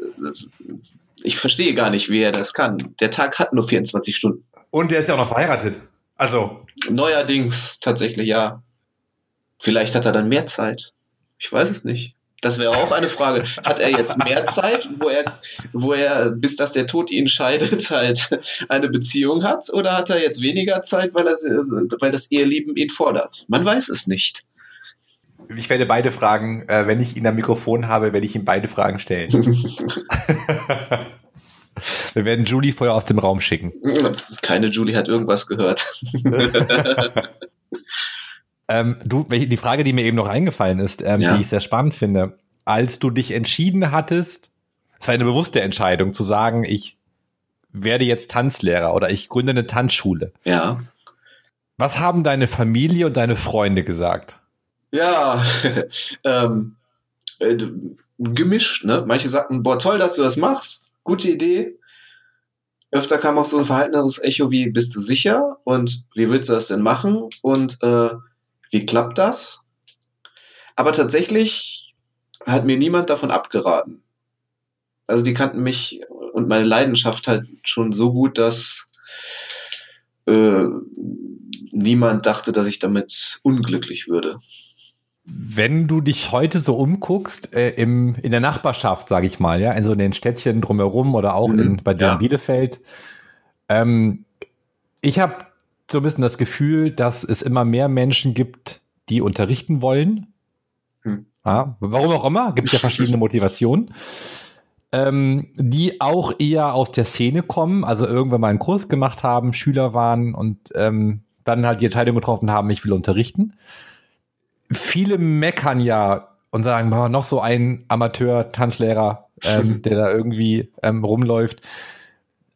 ich verstehe gar nicht, wie er das kann. Der Tag hat nur 24 Stunden. Und der ist ja auch noch verheiratet. Also. Neuerdings, tatsächlich, ja. Vielleicht hat er dann mehr Zeit. Ich weiß es nicht. Das wäre auch eine Frage. Hat er jetzt mehr [laughs] Zeit, wo er, wo er, bis dass der Tod ihn scheidet, halt eine Beziehung hat? Oder hat er jetzt weniger Zeit, weil, er, weil das Ehelieben ihn fordert? Man weiß es nicht. Ich werde beide Fragen, äh, wenn ich ihn am Mikrofon habe, werde ich ihm beide Fragen stellen. [laughs] Wir werden Julie vorher aus dem Raum schicken. Keine Julie hat irgendwas gehört. [laughs] Ähm, du, die Frage, die mir eben noch eingefallen ist, ähm, ja. die ich sehr spannend finde, als du dich entschieden hattest, es war eine bewusste Entscheidung zu sagen, ich werde jetzt Tanzlehrer oder ich gründe eine Tanzschule. Ja. Was haben deine Familie und deine Freunde gesagt? Ja, [laughs] ähm, äh, gemischt, ne? Manche sagten, boah, toll, dass du das machst, gute Idee. Öfter kam auch so ein verhalteneres Echo wie, bist du sicher? Und wie willst du das denn machen? Und äh, wie klappt das? Aber tatsächlich hat mir niemand davon abgeraten. Also die kannten mich und meine Leidenschaft halt schon so gut, dass äh, niemand dachte, dass ich damit unglücklich würde. Wenn du dich heute so umguckst, äh, im, in der Nachbarschaft, sage ich mal, ja, in so den Städtchen drumherum oder auch mhm, in, bei dir ja. in Bielefeld, ähm, ich habe so ein bisschen das Gefühl, dass es immer mehr Menschen gibt, die unterrichten wollen. Hm. Ja, warum auch immer, gibt ja verschiedene [laughs] Motivationen. Ähm, die auch eher aus der Szene kommen, also irgendwann mal einen Kurs gemacht haben, Schüler waren und ähm, dann halt die Entscheidung getroffen haben, ich will unterrichten. Viele meckern ja und sagen, noch so ein Amateur-Tanzlehrer, ähm, der da irgendwie ähm, rumläuft.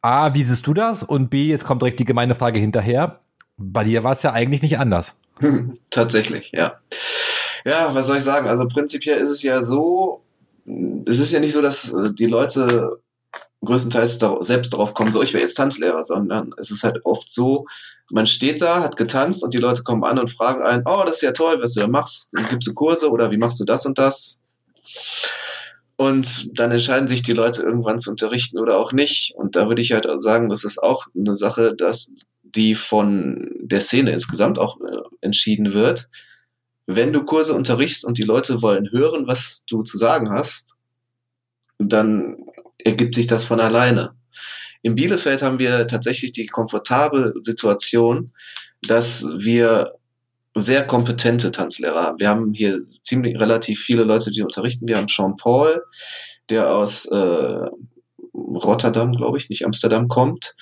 A, wie siehst du das? Und B, jetzt kommt direkt die gemeine Frage hinterher. Bei dir war es ja eigentlich nicht anders. [laughs] Tatsächlich, ja. Ja, was soll ich sagen? Also prinzipiell ist es ja so, es ist ja nicht so, dass äh, die Leute größtenteils selbst darauf kommen, so ich wäre jetzt Tanzlehrer, sondern es ist halt oft so, man steht da, hat getanzt und die Leute kommen an und fragen einen, oh, das ist ja toll, was du da machst, gibst du Kurse oder wie machst du das und das? Und dann entscheiden sich die Leute irgendwann zu unterrichten oder auch nicht. Und da würde ich halt sagen, das ist auch eine Sache, dass die von der Szene insgesamt auch äh, entschieden wird. Wenn du Kurse unterrichtst und die Leute wollen hören, was du zu sagen hast, dann ergibt sich das von alleine. In Bielefeld haben wir tatsächlich die komfortable Situation, dass wir sehr kompetente Tanzlehrer haben. Wir haben hier ziemlich relativ viele Leute, die unterrichten. Wir haben Sean Paul, der aus äh, Rotterdam, glaube ich, nicht Amsterdam kommt,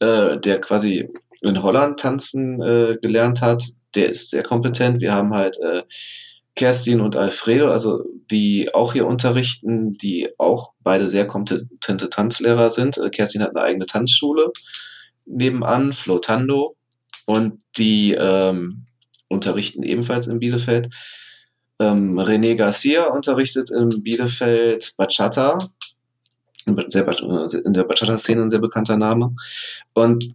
äh, der quasi in Holland tanzen äh, gelernt hat, der ist sehr kompetent. Wir haben halt äh, Kerstin und Alfredo, also die auch hier unterrichten, die auch beide sehr kompetente Tanzlehrer sind. Äh, Kerstin hat eine eigene Tanzschule nebenan, Flotando, und die ähm, unterrichten ebenfalls in Bielefeld. Ähm, René Garcia unterrichtet in Bielefeld Bachata, in der Bachata-Szene ein sehr bekannter Name. Und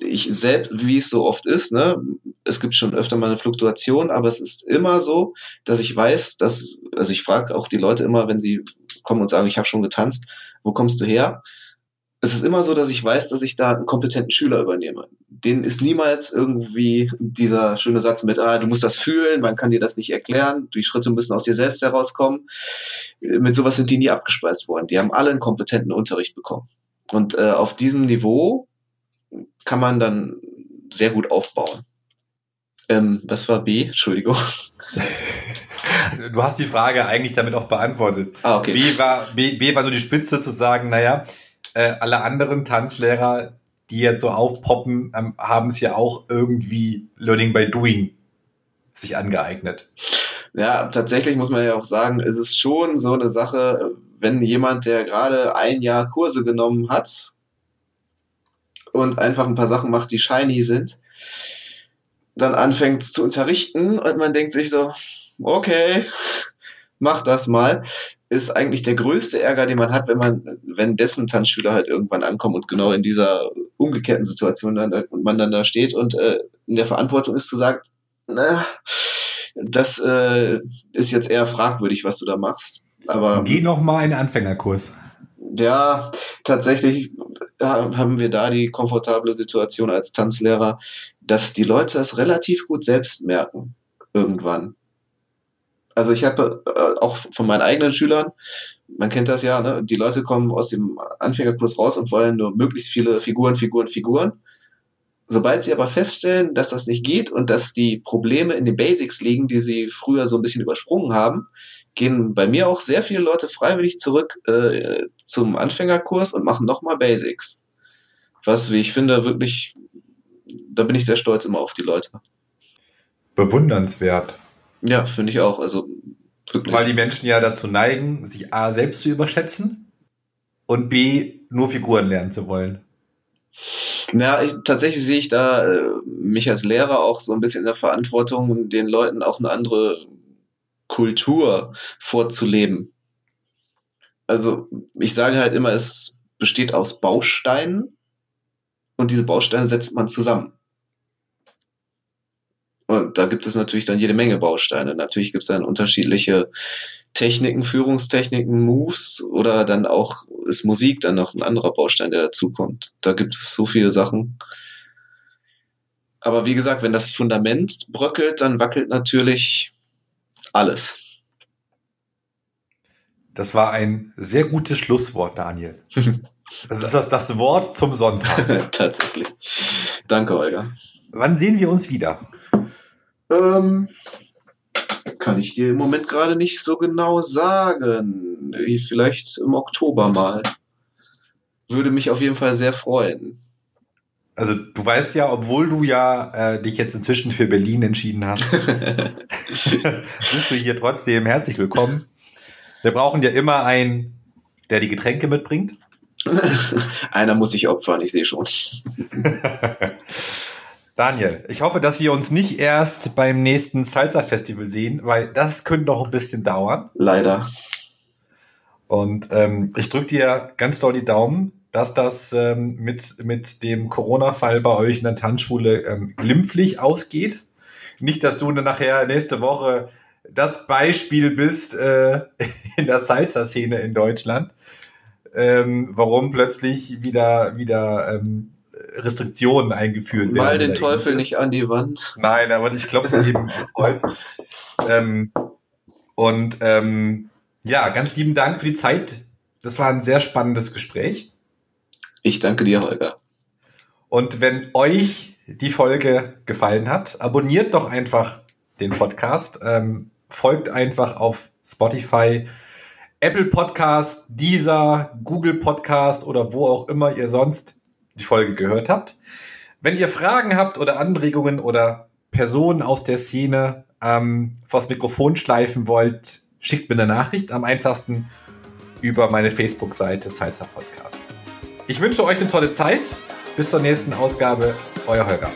ich selbst, wie es so oft ist, ne, es gibt schon öfter mal eine Fluktuation, aber es ist immer so, dass ich weiß, dass, also ich frage auch die Leute immer, wenn sie kommen und sagen, ich habe schon getanzt, wo kommst du her? es ist immer so, dass ich weiß, dass ich da einen kompetenten Schüler übernehme. Den ist niemals irgendwie dieser schöne Satz mit, ah, du musst das fühlen, man kann dir das nicht erklären, die Schritte müssen aus dir selbst herauskommen. Mit sowas sind die nie abgespeist worden. Die haben alle einen kompetenten Unterricht bekommen. Und äh, auf diesem Niveau kann man dann sehr gut aufbauen. Ähm, das war B, Entschuldigung. [laughs] Du hast die Frage eigentlich damit auch beantwortet. Ah, okay. B war, B, B war so die Spitze zu sagen, naja, äh, alle anderen Tanzlehrer, die jetzt so aufpoppen, ähm, haben es ja auch irgendwie Learning by Doing sich angeeignet. Ja, tatsächlich muss man ja auch sagen, es ist schon so eine Sache, wenn jemand, der gerade ein Jahr Kurse genommen hat und einfach ein paar Sachen macht, die shiny sind, dann anfängt zu unterrichten und man denkt sich so, okay, [laughs] mach das mal ist eigentlich der größte Ärger, den man hat, wenn man, wenn dessen Tanzschüler halt irgendwann ankommen und genau in dieser umgekehrten Situation dann und man dann da steht und äh, in der Verantwortung ist zu sagen, na, das äh, ist jetzt eher fragwürdig, was du da machst. Aber geh noch mal in den Anfängerkurs. Ja, tatsächlich haben wir da die komfortable Situation als Tanzlehrer, dass die Leute das relativ gut selbst merken irgendwann. Also ich habe äh, auch von meinen eigenen Schülern, man kennt das ja, ne? die Leute kommen aus dem Anfängerkurs raus und wollen nur möglichst viele Figuren, Figuren, Figuren. Sobald sie aber feststellen, dass das nicht geht und dass die Probleme in den Basics liegen, die sie früher so ein bisschen übersprungen haben, gehen bei mir auch sehr viele Leute freiwillig zurück äh, zum Anfängerkurs und machen nochmal Basics. Was, wie ich finde, wirklich, da bin ich sehr stolz immer auf die Leute. Bewundernswert. Ja, finde ich auch. Also wirklich. Weil die Menschen ja dazu neigen, sich A selbst zu überschätzen und B nur Figuren lernen zu wollen. Ja, ich, tatsächlich sehe ich da äh, mich als Lehrer auch so ein bisschen in der Verantwortung, den Leuten auch eine andere Kultur vorzuleben. Also ich sage halt immer, es besteht aus Bausteinen und diese Bausteine setzt man zusammen. Und da gibt es natürlich dann jede Menge Bausteine. Natürlich gibt es dann unterschiedliche Techniken, Führungstechniken, Moves oder dann auch ist Musik dann noch ein anderer Baustein, der dazukommt. Da gibt es so viele Sachen. Aber wie gesagt, wenn das Fundament bröckelt, dann wackelt natürlich alles. Das war ein sehr gutes Schlusswort, Daniel. [laughs] Das ist das, das Wort zum Sonntag. [laughs] Tatsächlich. Danke, Olga. Wann sehen wir uns wieder? Ähm, kann ich dir im Moment gerade nicht so genau sagen. Vielleicht im Oktober mal. Würde mich auf jeden Fall sehr freuen. Also du weißt ja, obwohl du ja äh, dich jetzt inzwischen für Berlin entschieden hast, [laughs] bist du hier trotzdem herzlich willkommen. Wir brauchen ja immer einen, der die Getränke mitbringt. [laughs] Einer muss sich opfern, ich sehe schon. [laughs] Daniel, ich hoffe, dass wir uns nicht erst beim nächsten Salsa-Festival sehen, weil das könnte noch ein bisschen dauern. Leider. Und ähm, ich drücke dir ganz doll die Daumen, dass das ähm, mit, mit dem Corona-Fall bei euch in der Tanzschule ähm, glimpflich ausgeht. Nicht, dass du dann nachher nächste Woche das Beispiel bist äh, [laughs] in der Salsa-Szene in Deutschland, ähm, warum plötzlich wieder, wieder ähm, Restriktionen eingeführt werden. Mal den Teufel nicht an die Wand. Nein, aber ich klopfe [laughs] eben auf Holz. Ähm, und ähm, ja, ganz lieben Dank für die Zeit. Das war ein sehr spannendes Gespräch. Ich danke dir, Holger. Und wenn euch die Folge gefallen hat, abonniert doch einfach den Podcast. Ähm, folgt einfach auf Spotify, Apple Podcast, Deezer, Google Podcast oder wo auch immer ihr sonst die Folge gehört habt. Wenn ihr Fragen habt oder Anregungen oder Personen aus der Szene ähm, vors Mikrofon schleifen wollt, schickt mir eine Nachricht am einfachsten über meine Facebook-Seite Salsa Podcast. Ich wünsche euch eine tolle Zeit. Bis zur nächsten Ausgabe. Euer Holger.